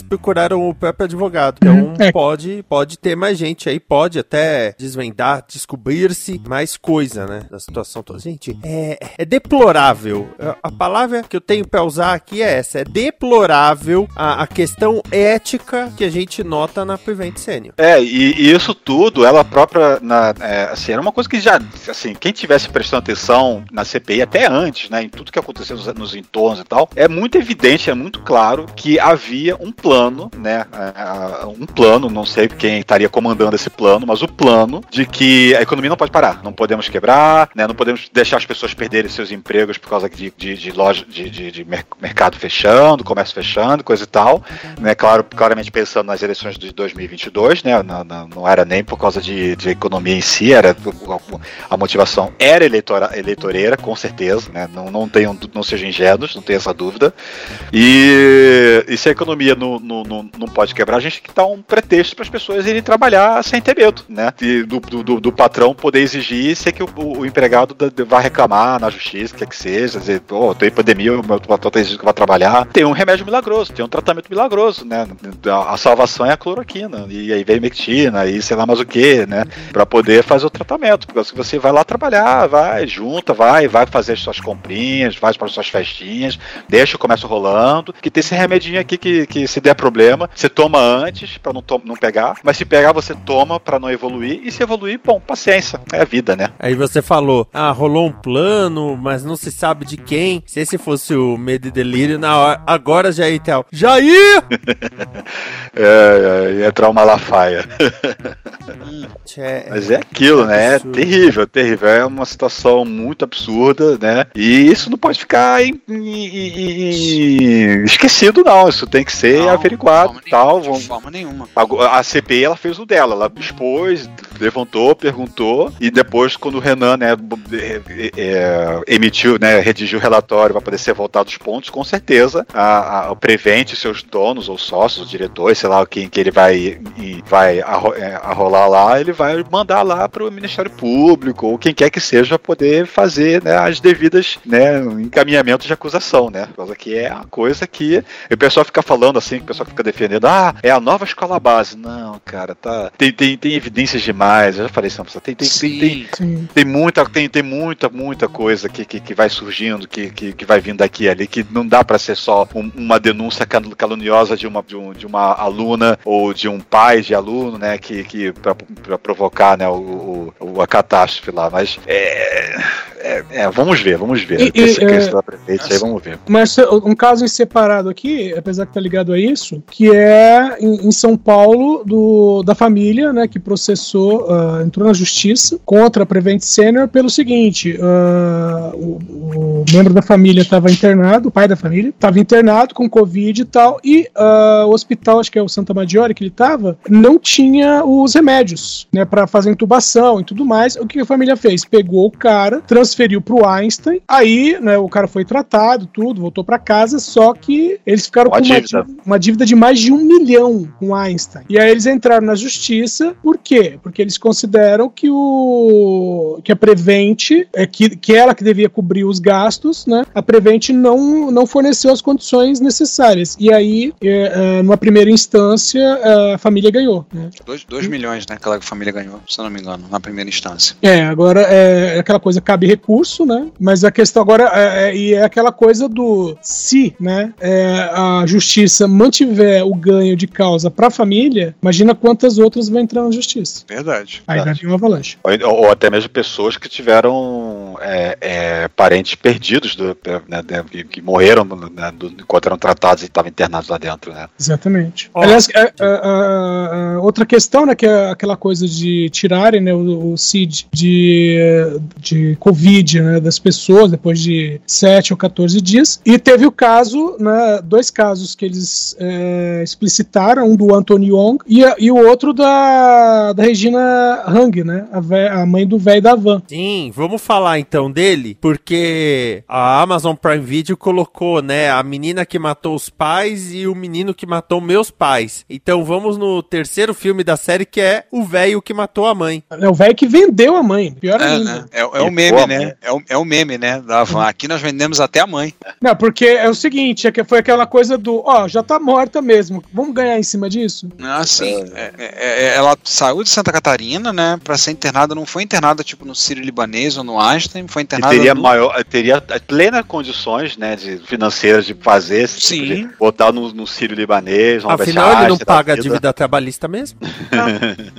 procuraram o próprio advogado. Então Uhum. É. pode, pode ter mais gente aí, pode até desvendar, descobrir-se mais coisa, né, da situação toda. Gente, é, é deplorável. A- palavra que eu tenho pra usar aqui é essa, é deplorável a, a questão ética que a gente nota na Prevent Senior. É, e, e isso tudo, ela própria, na, é, assim, era uma coisa que já, assim, quem tivesse prestando atenção na CPI até antes, né, em tudo que aconteceu nos, nos entornos e tal, é muito evidente, é muito claro que havia um plano, né, é, um plano, não sei quem estaria comandando esse plano, mas o plano de que a economia não pode parar, não podemos quebrar, né, não podemos deixar as pessoas perderem seus empregos por causa de, de, de loja, de, de, de mer- mercado fechando, comércio fechando, coisa e tal, né, claro, claramente pensando nas eleições de 2022, né, na- na- não era nem por causa de, de economia em si, era a motivação era eleitora, eleitoreira, com certeza, né, não, não tenham, não sejam ingênuos, não tenho essa dúvida, e, e se a economia não, não, não, não pode quebrar, a gente tem que dar um pretexto para as pessoas irem trabalhar sem ter medo, né, e do, do, do- patrão poder exigir ser que o, o empregado vai reclamar na justiça, quer que seja, dizer, pô, tem pandemia, o meu patrão tá exigindo que vai trabalhar, tem um remédio milagroso, tem um tratamento milagroso, né, a, a salvação é a cloroquina, e aí vem mectina, e sei lá mais o que, né, para poder fazer o tratamento, porque você vai lá trabalhar, vai, junta, vai, vai fazer as suas comprinhas, vai para as suas festinhas, deixa o comércio rolando, que tem esse remedinho aqui que, que se der problema, você toma antes para não, to- não pegar, mas se pegar você toma para não evoluir, e se evoluir, bom, paciência, é a vida, né? Aí você falou, ah, rolou um plano, mas não se sabe de quem. Se esse fosse o Medo e Delírio, na hora, agora Jair Tel. Jair! É, é, ia trauma Malafaia. Tchê, Mas é aquilo, né? É terrível, terrível. É uma situação muito absurda, né? E isso não pode ficar em- em- em- esquecido, não. Isso tem que ser Não, averiguado de e tal. De Vamos- forma nenhuma. Agora, A CPI ela fez o dela, ela expôs, levantou, perguntou e depois quando o Renan né, é, é, emitiu, né, redigiu o relatório para poder ser voltado os pontos, com certeza a, a, o Prevent, seus donos ou sócios, os diretores, sei lá quem que ele vai e vai é, arrolar lá, ele vai mandar lá para o Ministério Público ou quem quer que seja poder fazer né, as devidas né, encaminhamentos de acusação, né? Causa que é a coisa que o pessoal fica falando assim, o pessoal fica defendendo, ah, é a nova escola base. Não, cara, tá. Tem, tem, tem evidências demais. Eu já falei isso, tem, tem, tem, tem, Sim. tem muita, tem, tem muita, muita coisa que, que, que vai surgindo, que, que, que vai vindo daqui e ali, que não dá pra ser só um- uma denúncia cal- caluniosa de uma, de, um- de uma aluna ou de um pai de aluno, né, que, que pra, pra provocar, né, o, o- a catástrofe lá. Mas é, é, é, vamos ver, vamos ver. E- e, Esse é, da prefeita, aí vamos ver. Mas um caso em separado aqui, apesar que tá ligado a isso, que é em, em São Paulo, do, da família, né, que processou, ah, entrou na justiça contra a Prevent Senior pelo seguinte: ah, o, o membro da família estava internado, o pai da família, estava internado com Covid e tal, e ah, o hospital, acho que é o Santa Maggiore que ele estava, não tinha os remédios, né, para fazer intubação e tudo mais. O que a família fez? Pegou o cara, transferiu pro Einstein, aí, né, o cara foi tratado, tudo, voltou para casa, só que eles ficaram Uma com uma dívida. uma dívida de mais de um milhão com Einstein. E aí eles entraram na justiça, por quê? Porque eles consideram que o que a Prevent, é, que, que ela que devia cobrir os gastos, né? A Prevent não, não forneceu as condições necessárias. E aí, é, é, numa primeira instância, a família ganhou. Né? 2 milhões, né? Aquela família ganhou, se eu não me engano, na primeira instância. É, agora é aquela coisa, cabe recurso, né? Mas a questão agora é, é- e é aquela coisa do se, né? é, a justiça mantiver o ganho de causa para a família, imagina quantas outras vão entrar na justiça. Verdade. Aí vai vir uma avalanche. Ou, ou até mesmo pessoas que tiveram é, é, parentes perdidos do, né, que, que morreram né, do, enquanto eram tratados e estavam internados lá dentro, né? Exatamente. Oh. Aliás, é, outra questão, né, que é aquela coisa de tirarem né, o, o CID de, de Covid né, das pessoas depois de 7 ou 14 dias. E teve o caso, né, dois casos que eles é, explicitaram, um do Anthony Wong e, e o outro da, da Regina Hang, né, a, vé, a mãe do velho da van. Sim, vamos falar então dele, porque a Amazon Prime Video colocou, né, a menina que matou os pais e o menino que matou meus pais. Então vamos no terceiro filme da série que é o velho que matou a mãe. É o velho que vendeu a mãe, pior é, ainda. Né? É, é, o meme, né? É o, é o meme, né, van. Aqui nós vendemos até a mãe. Não, porque é o seguinte, é que foi aquela coisa do, ó, já tá morta mesmo, vamos ganhar em cima disso? Ah, sim. É, é, é ela saiu de Santa Catarina, né, pra ser internada, não foi internada tipo no Sírio Libanês ou no Einstein, foi internada... E teria, no... maior, teria plena condições, né, de financeiras de fazer, sim. Tipo de botar no, no Sírio Libanês, Afinal, ele não paga a dívida trabalhista mesmo? Não.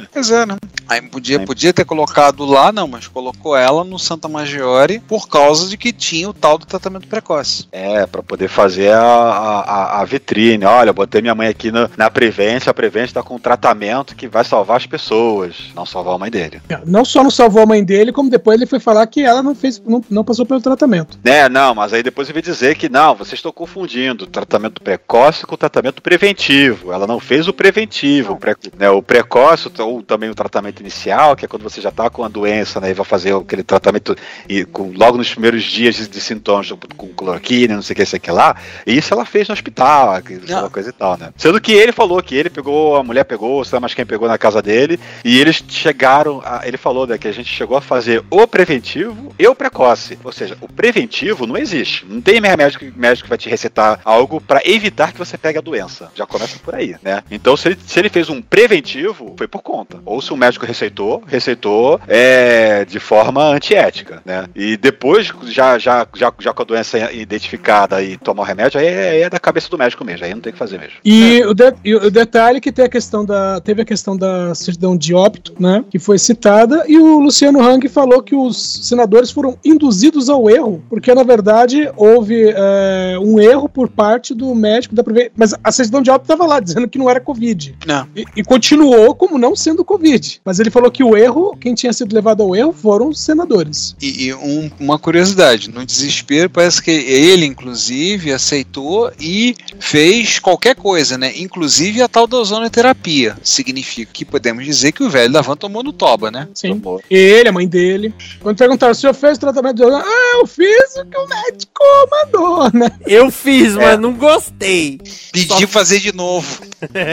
pois é, né? Aí podia, podia ter colocado lá, não, mas colocou ela no Santa Maggiore por causa de que tinha o tal do tratamento precoce. É, para poder fazer a, a, a, vitrine. Olha, botei minha mãe aqui na, na Prevent, a Prevent tá com um tratamento que vai salvar as pessoas, não salvar a mãe dele. Não só não salvou a mãe dele, como depois ele foi falar que ela não fez, não, não passou pelo tratamento. É, não, mas aí depois ele veio dizer que não, vocês estão confundindo o tratamento precoce com o tratamento preventivo. Ela não fez o preventivo, o, pre, né, o precoce ou também o tratamento inicial, que é quando você já tá com a doença, né, e vai fazer aquele tratamento e com, logo nos primeiros dias de, de sintomas com cloroquina, não sei o que, sei que lá. E isso ela fez no hospital, aquela coisa e tal, né? Sendo que ele falou que ele pegou, a mulher pegou, sei lá mais quem pegou na casa dele, e eles chegaram, a, ele falou né, que a gente chegou a fazer o preventivo e o precoce. Ou seja, o preventivo não existe. Não tem médico, médico que vai te recetar algo para evitar que você pegue a doença. Já começa por aí, né? Então, se ele, se ele fez um preventivo, foi por conta. Ou se o médico receitou, receitou é, de forma antiética, né? E depois, já, já, já, já com a doença identificada e tomar o remédio, aí é, é, da cabeça do médico mesmo, aí não tem o que fazer mesmo. E, é. o, de, e o detalhe é que tem a questão da, teve a questão da certidão de óbito, né? Que foi citada, e o Luciano Hang falou que os senadores foram induzidos ao erro, porque na verdade houve é, um erro por parte do médico da Prevent, mas a certidão de óbito estava lá dizendo que não era Covid. Não. E, e, continuou como não sendo Covid. Mas ele falou que o erro, quem tinha sido levado ao erro foram os senadores. E, e um, uma curiosidade, no desespero, parece que ele, inclusive, aceitou e fez qualquer coisa, né? Inclusive a tal da ozonoterapia. Significa que podemos dizer que o velho da van tomou no toba, né? Sim. Tomou. Ele, a mãe dele. Quando perguntaram, senhor fez o tratamento de ozônio? Ah, eu fiz o que o médico mandou, né? Eu fiz, mas é. não gostei. Pedi Só... fazer de novo.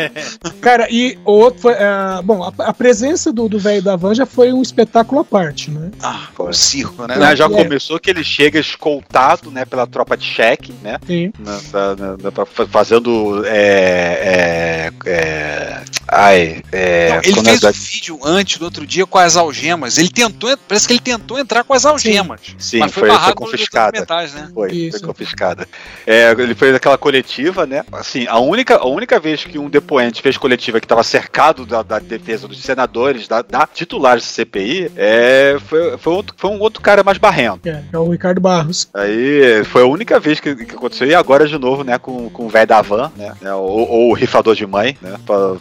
Cara, e o outro foi. Uh, bom, a, a, presença do velho da van já foi um espetáculo à parte, né? Ah, foi um circo, né? Não, já é. começou que ele chega escoltado, né, pela tropa de cheque, né? Sim. Na, na, na, fazendo. É, é, é, ai, é, Não, ele fez o um vídeo antes, do outro dia, com as algemas. Ele tentou. Parece que ele tentou entrar com as algemas. Sim, Sim mas foi, foi, foi confiscada. Metais, né? Foi, foi confiscada. É, ele fez aquela coletiva, né? Assim, a única, a única vez que um depoente fez coletiva que estava cercado da, da, defesa dos senadores, da, da titulares do CPI, é, foi, foi, outro, foi um outro cara mais barrento. É, é o Ricardo Barros. Aí foi a única vez que, que aconteceu, e agora de novo, né, com, com o velho da van, né, né ou, ou, o rifador de mãe, né,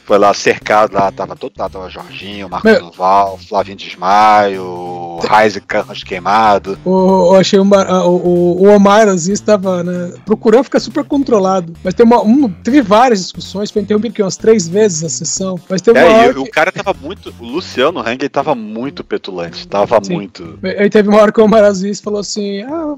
foi lá cercado, lá tava todo lá, tava Jorginho, Marcos Meu... Duval, Flavinho Desmaio, Raiz Carros Queimado. O, eu achei um, o, o Omar Aziz estava né, procurando ficar super controlado, mas tem uma, um, teve várias discussões, foi interrompido umas três vezes a sessão, mas uma é, hora que... o cara tava muito, o Luciano Hang tava muito petulante, tava Sim. muito. Aí teve uma hora que o Omar Aziz falou assim, ah,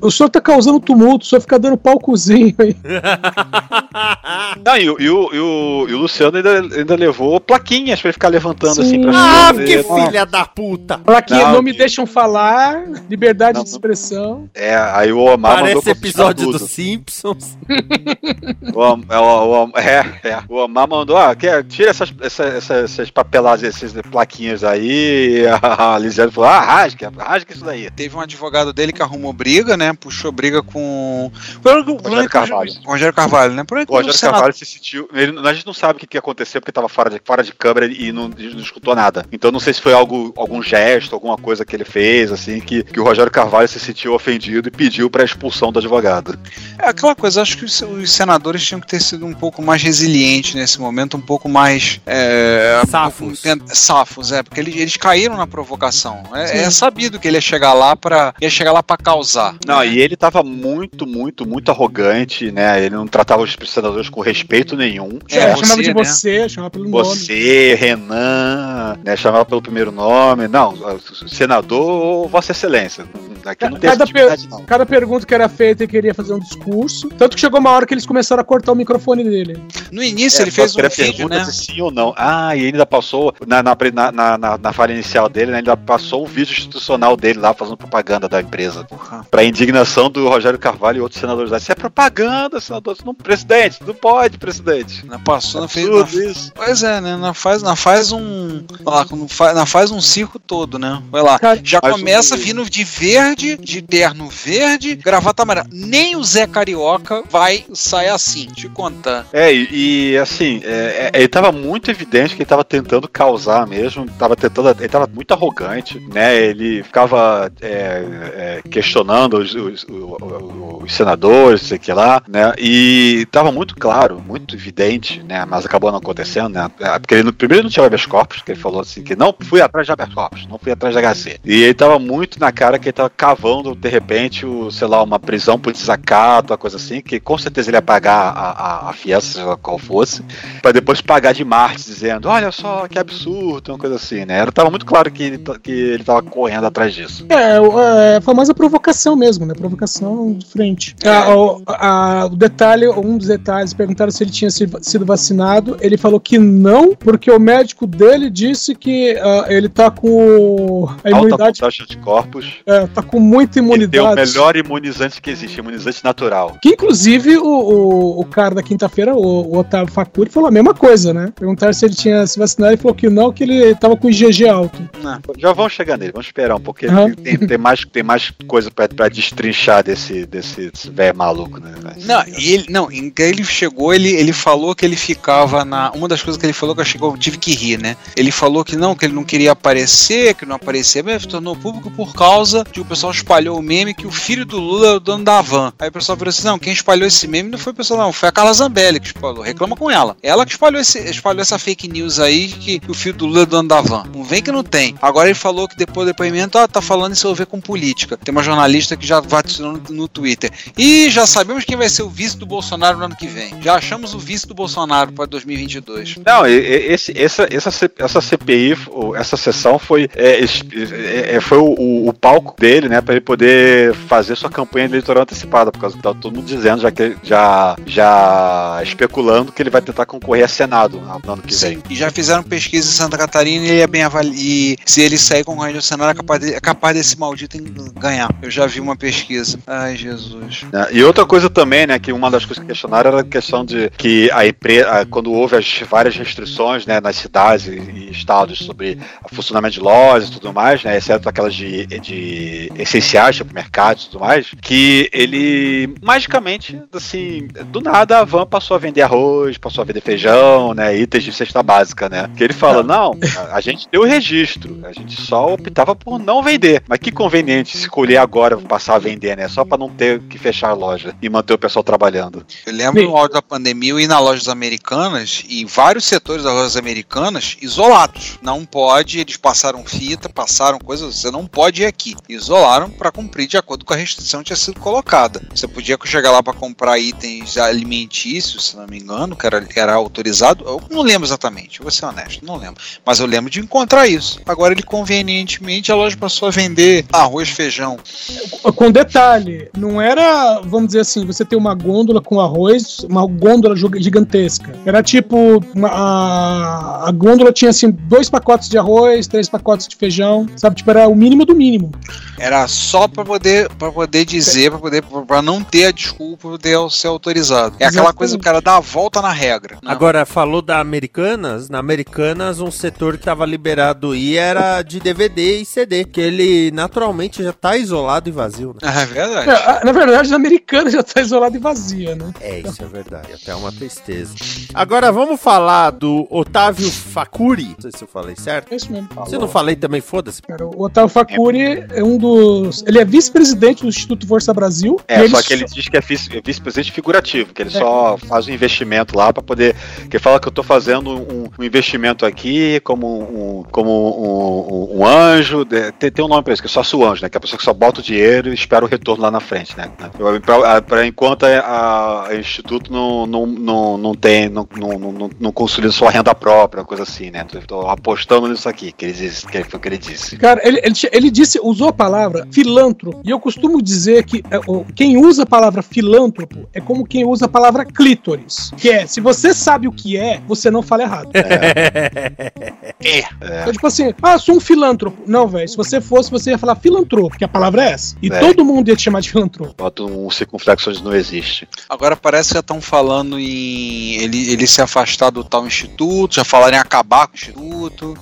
o senhor tá causando tumulto, o senhor fica dando palcozinho aí. Não, e, e, o, e, o, e o Luciano ainda, ainda levou plaquinhas pra ele ficar levantando Sim. assim pra Ah, que filha da puta! Plaquinha, não, não me deixam falar, liberdade não, de expressão. É, aí o Omar Parece mandou episódio dos Simpsons. o, o, o, é, é, o Omar mandou, ah, quer, tira essas, essas, essas papeladas, essas plaquinhas aí. A Lisiane falou, ah, rasga, rasga isso daí. Teve um advogado dele que arrumou briga, né? Puxou briga com. Rogério Carvalho. Rogério Carvalho, né? Por O Rogério Carvalho se sentiu. Ele, a gente não sabe o que, que aconteceu porque estava fora de, fora de câmera e não, não escutou nada. Então não sei se foi algo, algum gesto, alguma coisa que ele fez, assim, que, que o Rogério Carvalho se sentiu ofendido e pediu para expulsão do advogado. É aquela coisa, acho que os, os senadores tinham que ter sido um pouco mais resilientes nesse momento, um pouco mais. É, Safos. um- safos, é, porque eles, eles caíram na provocação. É, é sabido que ele ia chegar lá para ia chegar lá para causar. Não, e ele tava muito, muito, muito arrogante, né? Ele não tratava os senadores com respeito nenhum. É, né? chamava de você, chamava pelo nome. Você, Renan, né? Chamava pelo primeiro nome. Não, senador ou Vossa Excelência. Aqui não tem Cada, per- não. cada pergunta que era feita ele queria fazer um discurso. Tanto que chegou uma hora que eles começaram a cortar o microfone dele. No início É, ele fez um vídeo, pergunta né? se sim ou não. Ah, e ele ainda passou, na, na, na, na, na- falha inicial dele, né, ainda passou o vídeo institucional dele lá fazendo propaganda da empresa. Pra indignação do Rogério Carvalho e outros senadores. Isso é propaganda, senador. Não, presidente, não pode, presidente. Na passou, na fez. Na, isso. pois é, né? Na faz, na faz um. Lá, na faz um circo todo, né? Vai lá. Já Mas começa o- vindo de verde, de terno verde, gravata amarela. Nem o Zé Carioca vai sair assim, te contar. É, e, e, assim, é, é, ele tava muito evidente que ele tava tentando causar mesmo, tava tentando, ele tava muito arrogante, né? Ele ficava é, é, questionando os, os- o- o- os senadores, sei que lá, né? E tava muito claro, muito evidente, né? Mas acabou não acontecendo, né? É, Porque ele, primeiro ele não tinha habeas corpus, que ele falou assim, que não fui atrás de habeas corpus, não fui atrás de HC. E ele tava muito na cara que ele tava cavando, de repente, o, sei lá, uma prisão por desacato, uma coisa assim, que com certeza ele ia pagar a, a, a fiança, seja qual fosse, pra depois pagar de Marte, dizendo, olha só, que absurdo, uma coisa assim, né? Era, tava muito claro que ele, t- que ele tava correndo atrás disso. É, é a famosa provocação mesmo, né? Provocação de frente. A- o detalhe, um dos detalhes, perguntaram se ele tinha si- sido vacinado. Ele falou que não, porque o médico dele disse que ah, ele tá com a Alta imunidade. taxa de corpos. É, tá com muita Ele tem o imunidade. melhor imunizante que existe, imunizante natural. Que inclusive o, o, o cara da quinta-feira, o, o Otávio Facuri, falou a mesma coisa, né? Perguntaram se ele tinha se vacinado, ele falou que não, que ele tava com IgG alto. Já vão chegar nele, vamos esperar um pouquinho. Aham. Tem, tem mais, tem mais coisa pra, pra destrinchar desse, desse, desse velho maluco, né? Não, e ele, não, ele chegou, ele, ele falou que ele ficava na. Uma das coisas que ele falou que eu, chegou, eu tive que rir, né? Ele falou que não, que ele não queria aparecer, que não aparecia, mas tornou público por causa de o pessoal espalhou o meme que o filho do Lula é o dono da van. Aí o pessoal falou assim: não, quem espalhou esse meme não foi o pessoal, não, foi a Carla Zambelli que espalhou. Reclama com ela. Ela que espalhou, esse, espalhou essa fake news aí que, o filho do Lula é o dono da van. Não vem que não tem. Agora ele falou que depois do depoimento, ah, tá falando em se envolver com política. Tem uma jornalista que já vaticinou no, no Twitter. E já sabemos quem vai ser o vice do Bolsonaro no ano que vem. Já achamos o vice do Bolsonaro para 2022. Não, esse, essa, essa, essa CPI, essa sessão foi, é, é, é, foi o, o- palco dele, né, para ele poder fazer sua campanha eleitoral antecipada, por causa que tá todo mundo dizendo, já que já, já especulando que ele vai tentar concorrer a Senado no no ano que vem. E já fizeram pesquisa em Santa Catarina e ele é bem avaliado. E se ele sair concorrendo ao Senado, é capaz, de- é capaz desse maldito ganhar. Eu já vi uma pesquisa. Ai, Jesus. né? E outra coisa também, né, que uma das coisas que questionaram era a questão de que a empresa, quando houve as várias restrições, né, nas cidades e estados sobre o funcionamento de lojas e tudo mais, né, exceto aquelas de, de essenciais, tipo mercados e tudo mais, que ele magicamente, assim, do nada a van passou a vender arroz, passou a vender feijão, né, itens de cesta básica, né, que ele fala, não, a, gente deu o registro, a gente só optava por não vender, mas que conveniente escolher agora passar a vender, né, só para não ter que fechar a loja e manter o pessoal trabalhando. Eu lembro no áudio da pandemia eu ir nas lojas americanas e vários setores das lojas americanas isolados. Não pode, eles passaram fita, passaram coisas, você não pode ir aqui. Isolaram para cumprir de acordo com a restrição que tinha sido colocada. Você podia chegar lá para comprar itens alimentícios, se não me engano, que era, que era autorizado. Eu não lembro exatamente, vou ser honesto, não lembro. Mas eu lembro de encontrar isso. Agora ele convenientemente a loja passou a vender arroz, feijão. Com detalhe, não era, vamos dizer assim, você ter uma gôndola com arroz, uma gôndola gigantesca. Era tipo, uma- a, a gôndola tinha assim, dois pacotes de arroz, três pacotes de feijão, sabe? Tipo, era o mínimo do mínimo. Era só pra poder, pra poder dizer, pra poder pra não ter a desculpa poder ser autorizado. É aquela coisa que o cara dá a volta na regra. né? Agora, falou da Americanas. Na Americanas, um setor que tava liberado aí era de DVD e CD, que ele naturalmente já tá isolado e vazio, né? É verdade. É, na verdade, a americana já tá isolada e vazia, né? É, isso é verdade. Até uma tristeza. Agora, vamos falar do Otávio Facuri. Não sei se eu falei certo. É isso mesmo. Se eu não falei também, foda-se. O Otávio Facuri é um dos. Ele é vice-presidente do Instituto Força Brasil. É, só ele que ele diz que é é vice-presidente figurativo, que ele só faz um investimento lá pra poder. Que ele fala que eu tô fazendo um, um investimento aqui como um, como um, um- um anjo. de- tem, tem um nome pra isso, que é sócio anjo, né? Que é a pessoa que só bota o dinheiro e espera o retorno lá na frente, né? Pra, a- pra enquanto a, a Instituto não, não, não, não tem, não, não, não, não consolida sua renda própria, coisa assim, né? Tô, apostando nisso aqui, que ele disse, que foi o que ele disse. Cara, ele, ele, ele disse, usou a palavra filântropo, e eu costumo dizer que é, o- quem usa a palavra filântropo é como quem usa a palavra clítoris. Que é, se você sabe o que é, você não fala errado. É. Então, tipo assim, ah, sou um filântropo. Não, velho, se você fosse, você ia falar filantropo, que a palavra é essa. E É. todo mundo ia te chamar de filantropo. Bota um circunflexo onde não existe. Agora parece que já estão falando em ele, ele se afastar do tal instituto, já falaram em acabar com o instituto.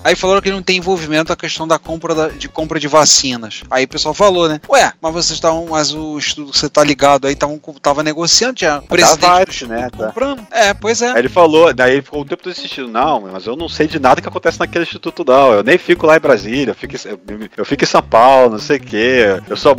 Aí falaram que não tem envolvimento a questão da compra da- de compra de vacinas. Aí o pessoal falou, né? Ué, mas vocês estavam, mas o instituto que você tá ligado aí tavam, tava negociando já. O presidente Tá vários, né? Tá. comprando. É, pois é. Aí ele falou, daí ele ficou o tempo todo insistindo, não, mas eu não sei de nada que acontece naquele instituto, não. Eu nem fico lá em Brasília, eu fico, em- eu, eu fico em São Paulo, não sei o quê. Eu só,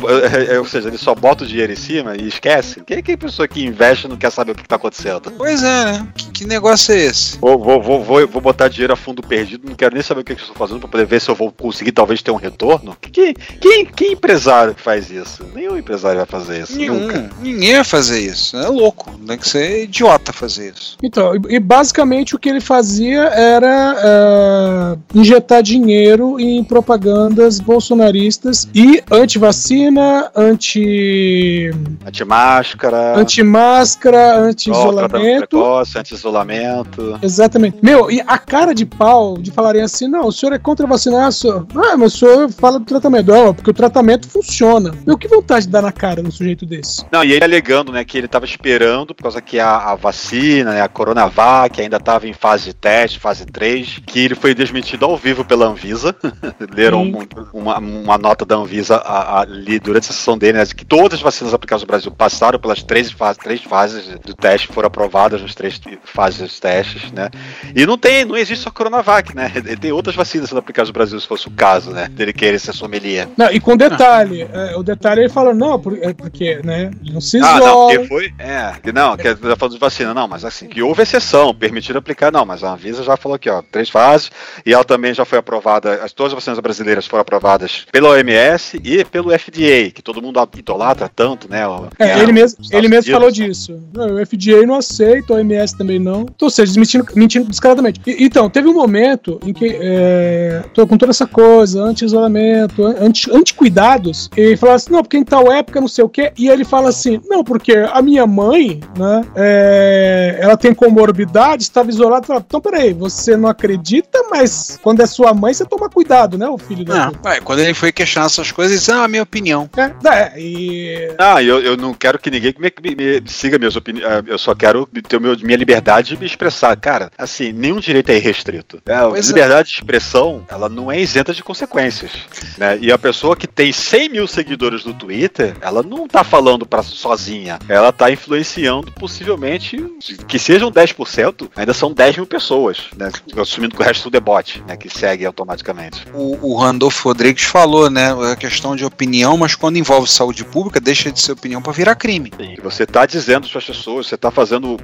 eu- ou seja, ele só bota o dinheiro em cima e esquece. Quem é que é a pessoa que investe e não quer saber o que tá acontecendo? Pois é, né? Que, que negócio é esse? Vou, vou, vou, vou, vou botar dinheiro a fundo perdido, não quero nem saber o que eu estou fazendo pra poder ver se eu vou conseguir talvez ter um retorno. Que, quem, quem empresário que faz isso? Nenhum empresário vai fazer isso. Nenhum. Nunca. Ninguém vai fazer isso. É louco. Tem que ser idiota fazer isso. Então, e, e basicamente o que ele fazia era ah, injetar dinheiro em propagandas bolsonaristas e anti-vacina, anti Anti-máscara. anti-máscara, anti-isolamento. anti-isolamento. Exatamente. Meu, e a cara de pau de falarem assim, não, o senhor é contra vacinar, senhor. Ah, mas o senhor fala do tratamento. Não, porque o tratamento funciona. Meu, que vontade de dar na cara num sujeito desse? Não, e ele alegando, né, que ele estava esperando, por causa que a, a vacina, né, a Coronavac, ainda estava em fase de teste, fase 3, que ele foi desmentido ao vivo pela Anvisa. Leram um- uma, uma nota da Anvisa a- ali durante a sessão dele, né, de que todas as vacinas aplicadas no Brasil passaram pelas três fases, três fases do teste, foram aprovadas nas três fases dos testes, né. E não tem, não existe só Coronavac, né, tem outras vacinas sendo aplicadas no Brasil, se fosse o caso, né, dele querer ser sommelier. Não, e com detalhe, é, o detalhe ele fala, não, é porque, né, ele não se Ah, isola. não, porque foi. É, que não, que tá falando de vacina, não, mas assim, que houve exceção, permitiram aplicar, não, mas a Anvisa já falou aqui, ó, três fases, e ela também já foi aprovada, as todas as vacinas brasileiras foram aprovadas pela OMS e pelo FDA, que todo mundo idolatra tanto, né? É, né, ele mesmo, ele mesmo Unidos. falou disso. Não, o FDA não aceita, o OMS também não. Então, ou seja, mentindo, mentindo descaradamente. E- então, teve um momento em que, é, tô com toda essa coisa, anti-isolamento, anti- anti-cuidados, e falava assim, não, porque em tal época não sei o quê, e ele fala assim, não, porque a minha mãe, né, é, ela tem comorbidade, estava isolada, Fala, então peraí, você não acredita, mas quando é sua mãe, você toma cuidado, né, o filho da Não, ué, quando ele foi questionar essas coisas, disse, ah, a minha opinião. É, é, e Ah, eu, eu não quero que ninguém me, me- me siga minhas opiniões. Eu só quero ter meu- minha liberdade de me expressar. Cara, assim, nenhum direito é irrestrito. É, a Pois é. liberdade de expressão, ela não é isenta de consequências. Né? E a pessoa que tem 100 mil seguidores no Twitter, ela não tá falando pra, sozinha. Ela tá influenciando, possivelmente, que sejam 10%, ainda são 10 mil pessoas, né? Assumindo que o resto tudo é bot, né? Que segue automaticamente. O, o Randolfo Rodrigues falou, né? A questão de opinião, mas quando envolve saúde pública, deixa de ser opinião pra virar crime. Que você tá dizendo para as pessoas, você tá fazendo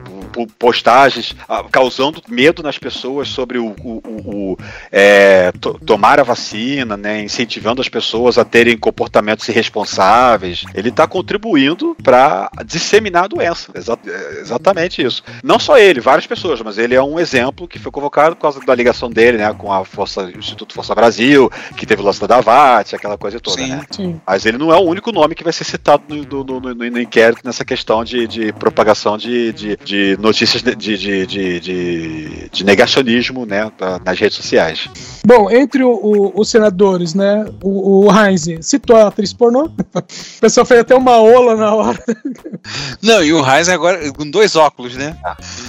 postagens, ah, causando medo nas pessoas sobre o, o- o- o, é, to- tomar a vacina, né, incentivando as pessoas a terem comportamentos irresponsáveis. Ele está contribuindo para disseminar a doença. Exa- exatamente isso. Não só ele, várias pessoas, mas ele é um exemplo que foi convocado por causa da ligação dele, né, com a Força, o Instituto Força Brasil, que teve o lance da Davat, aquela coisa toda, Sim. né? sim. Mas ele não é o único nome que vai ser citado no, no- no- no- no inquérito nessa questão de, de propagação de, de, de notícias de, de, de, de- negacionismo né, nas redes sociais. Bom, entre o- o- os senadores, né, o, o Heinz, citou a atriz pornô. O pessoal fez até uma ola na hora. Não, e o Reis agora com dois óculos, né?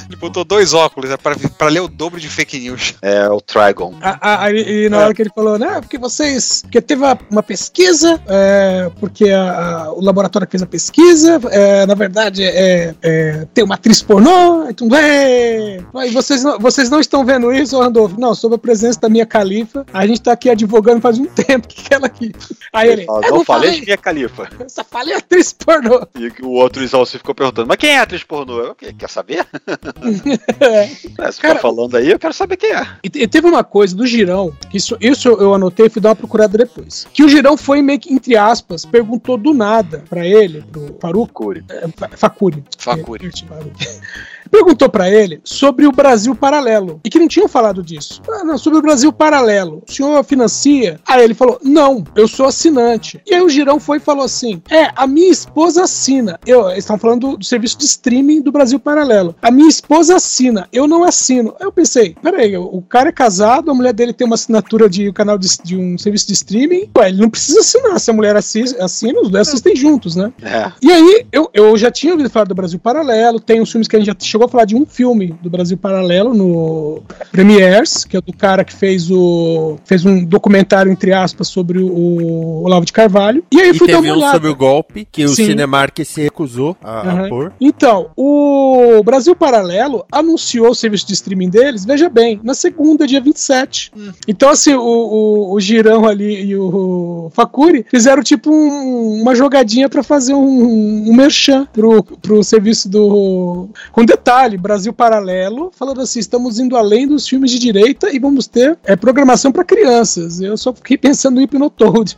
Ele botou dois óculos é pra, pra ler o dobro de fake news. É o Trigon. Aí e na hora que ele falou, né? Porque vocês. Porque teve uma pesquisa, é, porque a, a, o laboratório fez a pesquisa, é, na verdade, é, é, tem uma atriz pornô, é, e vocês não, vocês não estão vendo isso, Randolph? Não, sob a presença da minha califa, a gente tá aqui advogando faz um tempo que ela aqui. Aí ele. Não, não falei de minha califa. Eu só falei atriz pornô. E o outro Isalci ficou perguntando, mas quem é atriz pornô? Eu, quer saber? é. Se Cara, falando aí, eu quero saber quem é. E, e, teve uma coisa do Girão, que isso, isso eu anotei e fui dar uma procurada depois. Que o Girão foi meio que, entre aspas, perguntou do nada pra ele, pro Faruco. Facuri. É, Facuri. Facuri. É, perguntou para ele sobre o Brasil Paralelo e que não tinham falado disso. Ah, não, sobre o Brasil Paralelo. O senhor financia? Aí ele falou: Não, eu sou assinante. E aí o Girão foi e falou assim: É, a minha esposa assina. Eu, eles estão falando do, do, serviço de streaming do Brasil Paralelo. A minha esposa assina, eu não assino. Aí eu pensei: Peraí, o cara é casado, a mulher dele tem uma assinatura de um canal de, de um serviço de streaming. Ué, ele não precisa assinar. Se a mulher assina, assina os dois assistem juntos, né? É. E aí eu, eu já tinha ouvido falar do Brasil Paralelo, tem uns filmes que a gente já chegou a falar de um filme do Brasil Paralelo no Premiers, que é do cara que fez o fez um documentário entre aspas sobre o, o Olavo de Carvalho. E aí e fui dar uma um sobre o golpe que o Sim. Cinemark se recusou a, a Uhum. pôr. Então, o Brasil Paralelo anunciou o serviço de streaming deles, veja bem, na segunda, dia 27. Então, assim, o, o, o Girão ali e o Facuri fizeram tipo um- uma jogadinha pra fazer um, um merchan pro, pro serviço do. Com detalhe, Brasil Paralelo, falando assim: estamos indo além dos filmes de direita e vamos ter é, programação pra crianças. Eu só fiquei pensando no Hipnotoad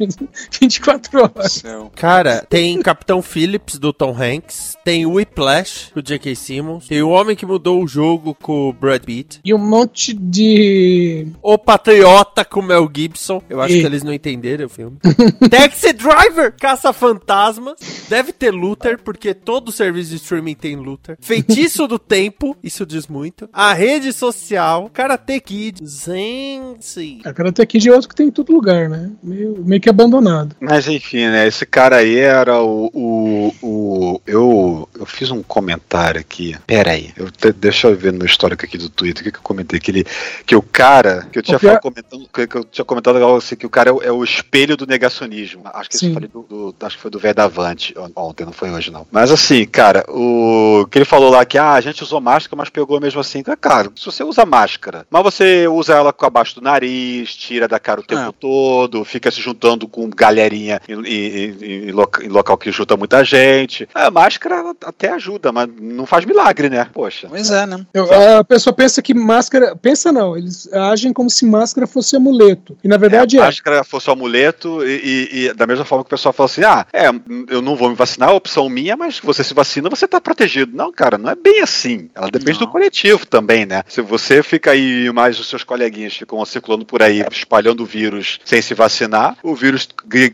24 horas. Cara, tem Capitão Phillips do Tom Hanks, tem Whiplash do J.K. Simmons, tem O Homem que Mudou o Jogo com o Brad Pitt, E um monte de. O Patriota com o Mel Gibson, eu acho E- que eles não entenderam o filme. Taxi Driver, Caça Fantasmas, deve ter Luther, porque todo serviço de streaming tem Luther. Feitiço do Tempo, isso diz muito. A Rede Social, Karate Kid, Gente... A Karate Kid é outro que tem em todo lugar, né? Meio, meio que abandonado. Mas enfim, né? Esse cara aí era o. o, o eu, eu fiz um comentário aqui. Pera aí. Eu te- deixa eu ver no histórico aqui do Twitter. O que, que eu comentei? Que, ele, que o cara. Que eu tinha, pior- falado, comentando, que, que eu tinha comentado assim, que o cara é o, é o espelho do negacionismo. Acho que isso Sim. eu falei do, do- Acho que foi do Vedavante on- ontem, não foi hoje, não. Mas assim, cara, o. Que ele falou lá que ah, a gente usou máscara, mas pegou mesmo assim. Cara, se você usa máscara, mas você usa ela com abaixo do nariz, tira da cara o tempo É. todo, fica se juntando com galerinha em, em- em- em local que junta muita gente. A máscara até ajuda, mas não faz milagre, né? Poxa. Pois é, né? Eu- a pessoa pensa que máscara. Pensa não, eles agem como se máscara fosse amuleto. E na verdade a é. máscara fosse amuleto e, e- e da mesma forma que o pessoal fala assim, ah, é, eu não vou me vacinar, é opção minha, mas você se vacina, você tá protegido. Não, cara, não é bem assim. Ela depende Não. do coletivo também, né? Se você fica aí, mais os seus coleguinhas ficam circulando por aí, espalhando o vírus sem se vacinar, o vírus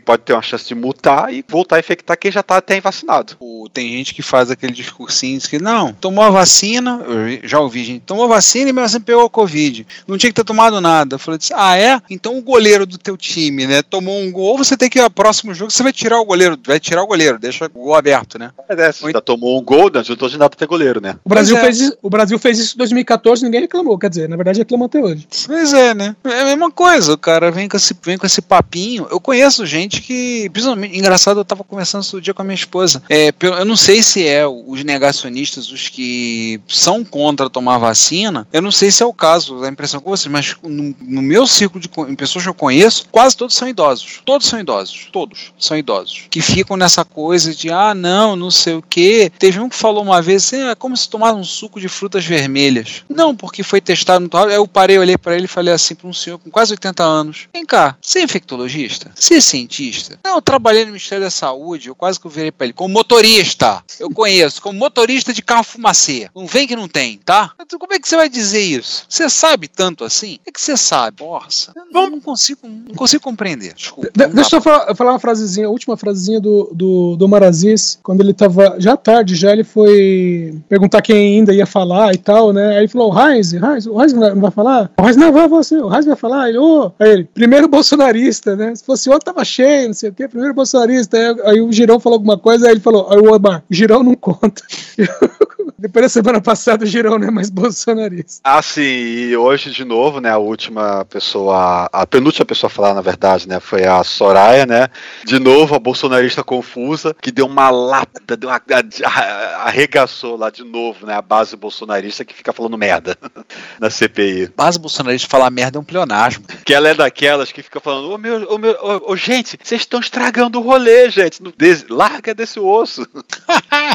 pode ter uma chance de mutar e voltar a infectar quem já tá até vacinado. O- Tem gente que faz aquele discursinho diz que não, tomou a vacina, eu já ouvi gente, tomou a vacina e mesmo assim pegou a Covid. Não tinha que ter tomado nada. Eu falei assim, ah, é? Então o goleiro do teu time, né, tomou um gol, você tem que ir ao próximo jogo, você vai tirar o goleiro, vai tirar o goleiro, deixa o gol aberto, né? É, se já tomou um gol, não adiantou de nada ter goleiro, né? O Brasil, Pois é. fez, isso- o Brasil fez isso em 2014 ninguém reclamou. Quer dizer, na verdade reclama até hoje. Pois é, né? É a mesma coisa, o cara vem com esse, vem com esse papinho. Eu conheço gente que, principalmente, engraçado, eu tava conversando isso dia com a minha esposa. É, eu não sei se é os negacionistas, os que são contra tomar vacina, eu não sei se é o caso, a impressão com vocês, mas no, no meu círculo de pessoas que eu conheço, quase todos são idosos. Todos são idosos. Todos são idosos. Que ficam nessa coisa de, ah, não, não sei o quê. Teve um que falou uma vez assim, é como se tomar um suco de frutas vermelhas. Não, porque foi testado no tal. Eu parei, olhei pra ele e falei assim pra um senhor com quase 80 anos: Vem cá, você é infectologista? Você é cientista? Não, eu trabalhei no Ministério da Saúde, eu quase que virei pra ele, como motorista. Eu conheço como motorista de carro fumacê. Não vem que não tem, tá? Como é que você vai dizer isso? Você sabe tanto assim? É que você sabe. Nossa, eu não, não consigo, não consigo compreender. Desculpa. De- deixa eu falar, falar uma frasezinha, a última frasezinha do, do, do Maraziz, quando ele tava, já tarde, já ele foi perguntar quem ainda ia falar e tal, né? Aí ele falou, o Heinz, Heinz, o Heinz não vai, falar? O Heinz não vai, você, o Heinz vai falar. Ele, ô, aí ele, primeiro bolsonarista, né? Se fosse outro, tava cheio, não sei o quê, primeiro bolsonarista. Aí, aí o Girão falou alguma coisa, aí ele falou, aí o Omar, o Girão não conta. Depois da semana passada, o Girão não é mais bolsonarista. Ah, sim, e hoje de novo, né, a última pessoa, a penúltima pessoa a falar, na verdade, né, foi a Soraya, né, de novo a bolsonarista confusa, que deu uma lápida, deu uma, a- arregaçou lá de novo, né, a base bolsonarista que fica falando merda na CPI. Base bolsonarista falar merda é um pleonasmo. Que ela é daquelas que fica falando, ô meu, ô meu, ô, ô, gente, vocês estão estragando o rolê, gente, des- larga desse osso.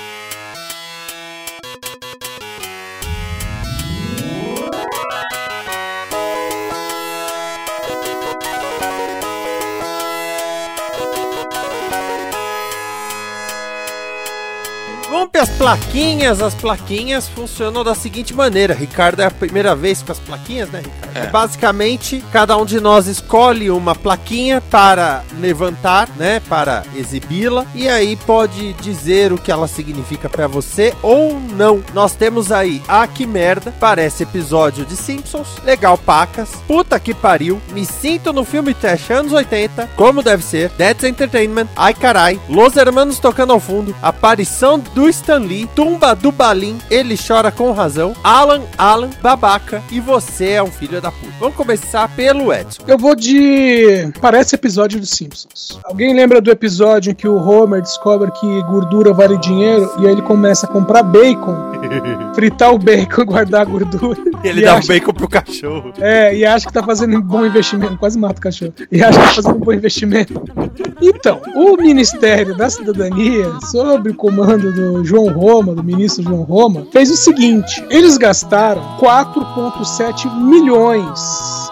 Para as plaquinhas. As plaquinhas funcionam da seguinte maneira. Ricardo é a primeira vez com as plaquinhas, né, Ricardo? É. Basicamente, cada um de nós escolhe uma plaquinha para levantar, né, para exibi-la e aí pode dizer o que ela significa para você ou não. Nós temos aí Ah que merda, parece episódio de Simpsons, legal pacas, puta que pariu, me sinto no filme trash anos 80, como deve ser, That's Entertainment, ai carai, Los Hermanos tocando ao fundo, aparição do Stan Lee, tumba do Balim, ele chora com razão, Alan, Alan, babaca e você é um filho da puta. Vamos começar pelo Edson. Eu vou de. Parece episódio dos Simpsons. Alguém lembra do episódio em que o Homer descobre que gordura vale dinheiro e aí ele começa a comprar bacon, fritar o bacon guardar a gordura. Ele E dá acha- um bacon pro cachorro. É, e acha que tá fazendo um bom investimento. Quase mata o cachorro. E acha que tá fazendo um bom investimento. Então, o Ministério da Cidadania, sob o comando do João Roma, do ministro João Roma, fez o seguinte: eles gastaram 4,7 milhões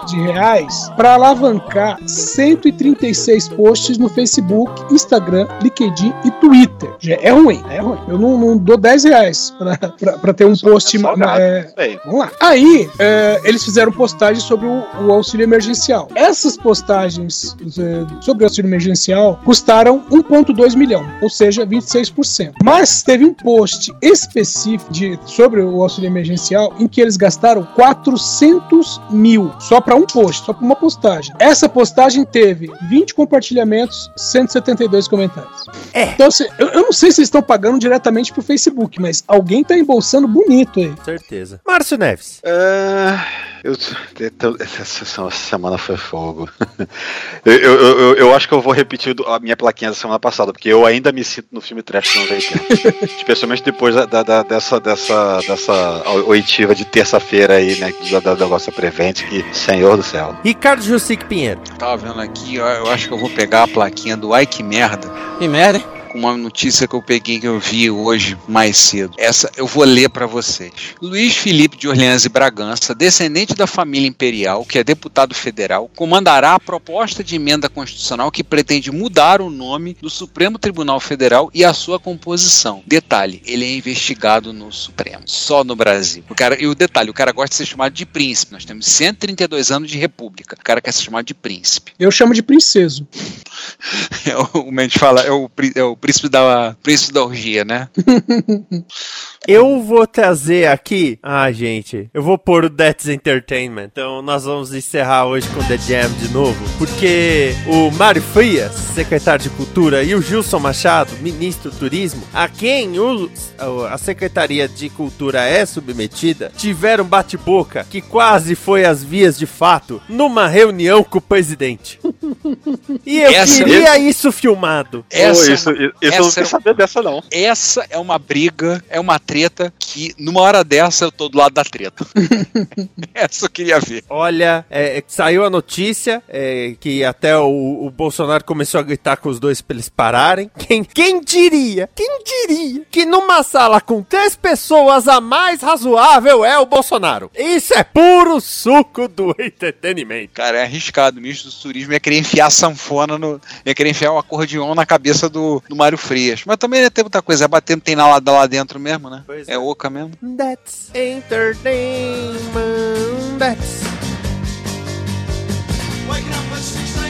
de reais para alavancar 136 posts no Facebook, Instagram, LinkedIn e Twitter. Já é ruim, é ruim. Eu não, não dou 10 reais pra ter um post. ma- ma- é, Vamos lá. Aí, é, eles fizeram postagem sobre o, o auxílio emergencial. Essas postagens é, sobre o auxílio emergencial custaram 1,2 milhão, ou seja, 26%. Mas teve um post específico de, sobre o auxílio emergencial em que eles gastaram 400 mil só para um post, só para uma postagem. Essa postagem teve 20 compartilhamentos, 172 comentários. É. Então, assim, eu, eu não sei se eles estão pagando diretamente pro Facebook, mas alguém tá embolsando bonito aí. Certeza. Márcio Neves. É, eu, então, essa, semana foi fogo. eu, eu, eu, eu acho que eu vou repetir a minha plaquinha da semana passada, porque eu ainda me sinto no filme Trash no 80. Especialmente depois da, da- dessa, dessa, dessa oitiva de terça-feira aí, né? Da, da, da nossa Prevent, que, Senhor do céu. Ricardo Jussic Pinheiro. Tava vendo aqui, ó, eu acho que eu vou pegar a plaquinha do Ai que merda. Que merda, hein? Com uma notícia que eu peguei que eu vi hoje mais cedo. Essa eu vou ler para vocês. Luiz Felipe de Orleans e Bragança, descendente da família imperial, que é deputado federal, comandará a proposta de emenda constitucional que pretende mudar o nome do Supremo Tribunal Federal e a sua composição. Detalhe, ele é investigado no Supremo, só no Brasil. O cara, e o detalhe, o cara gosta de ser chamado de príncipe. Nós temos 132 anos de república. O cara quer ser chamado de príncipe. Eu chamo de princeso. É o, como a gente fala, é o, é o príncipe da príncipe da orgia, né? Eu vou trazer aqui. Ah, gente. Eu vou pôr o That's Entertainment. Então nós vamos encerrar hoje com The Jam de novo. Porque o Mário Frias, secretário de Cultura, e o Gilson Machado, ministro do Turismo, a quem o- a Secretaria de Cultura é submetida, tiveram bate-boca que quase foi às vias de fato numa reunião com o presidente. E eu Essa- queria isso filmado. Essa, isso, isso eu não essa quero é- saber dessa, não. Essa é uma briga, é uma treta que numa hora dessa eu tô do lado da treta. essa eu queria ver. Olha, é, é, saiu a notícia é, que até o, o Bolsonaro começou a gritar com os dois pra eles pararem. Quem, quem diria? Quem diria que numa sala com três pessoas a mais razoável é o Bolsonaro? Isso é puro suco do entretenimento. Cara, é arriscado. O ministro do turismo ia querer enfiar sanfona no. Ia querer enfiar o acordeon na cabeça do, do Mário Frias. Mas também ia ter muita coisa, é batendo, tem lá, lá dentro mesmo, né? Pois é oca mesmo. That's entertainment. That's Waking up at 6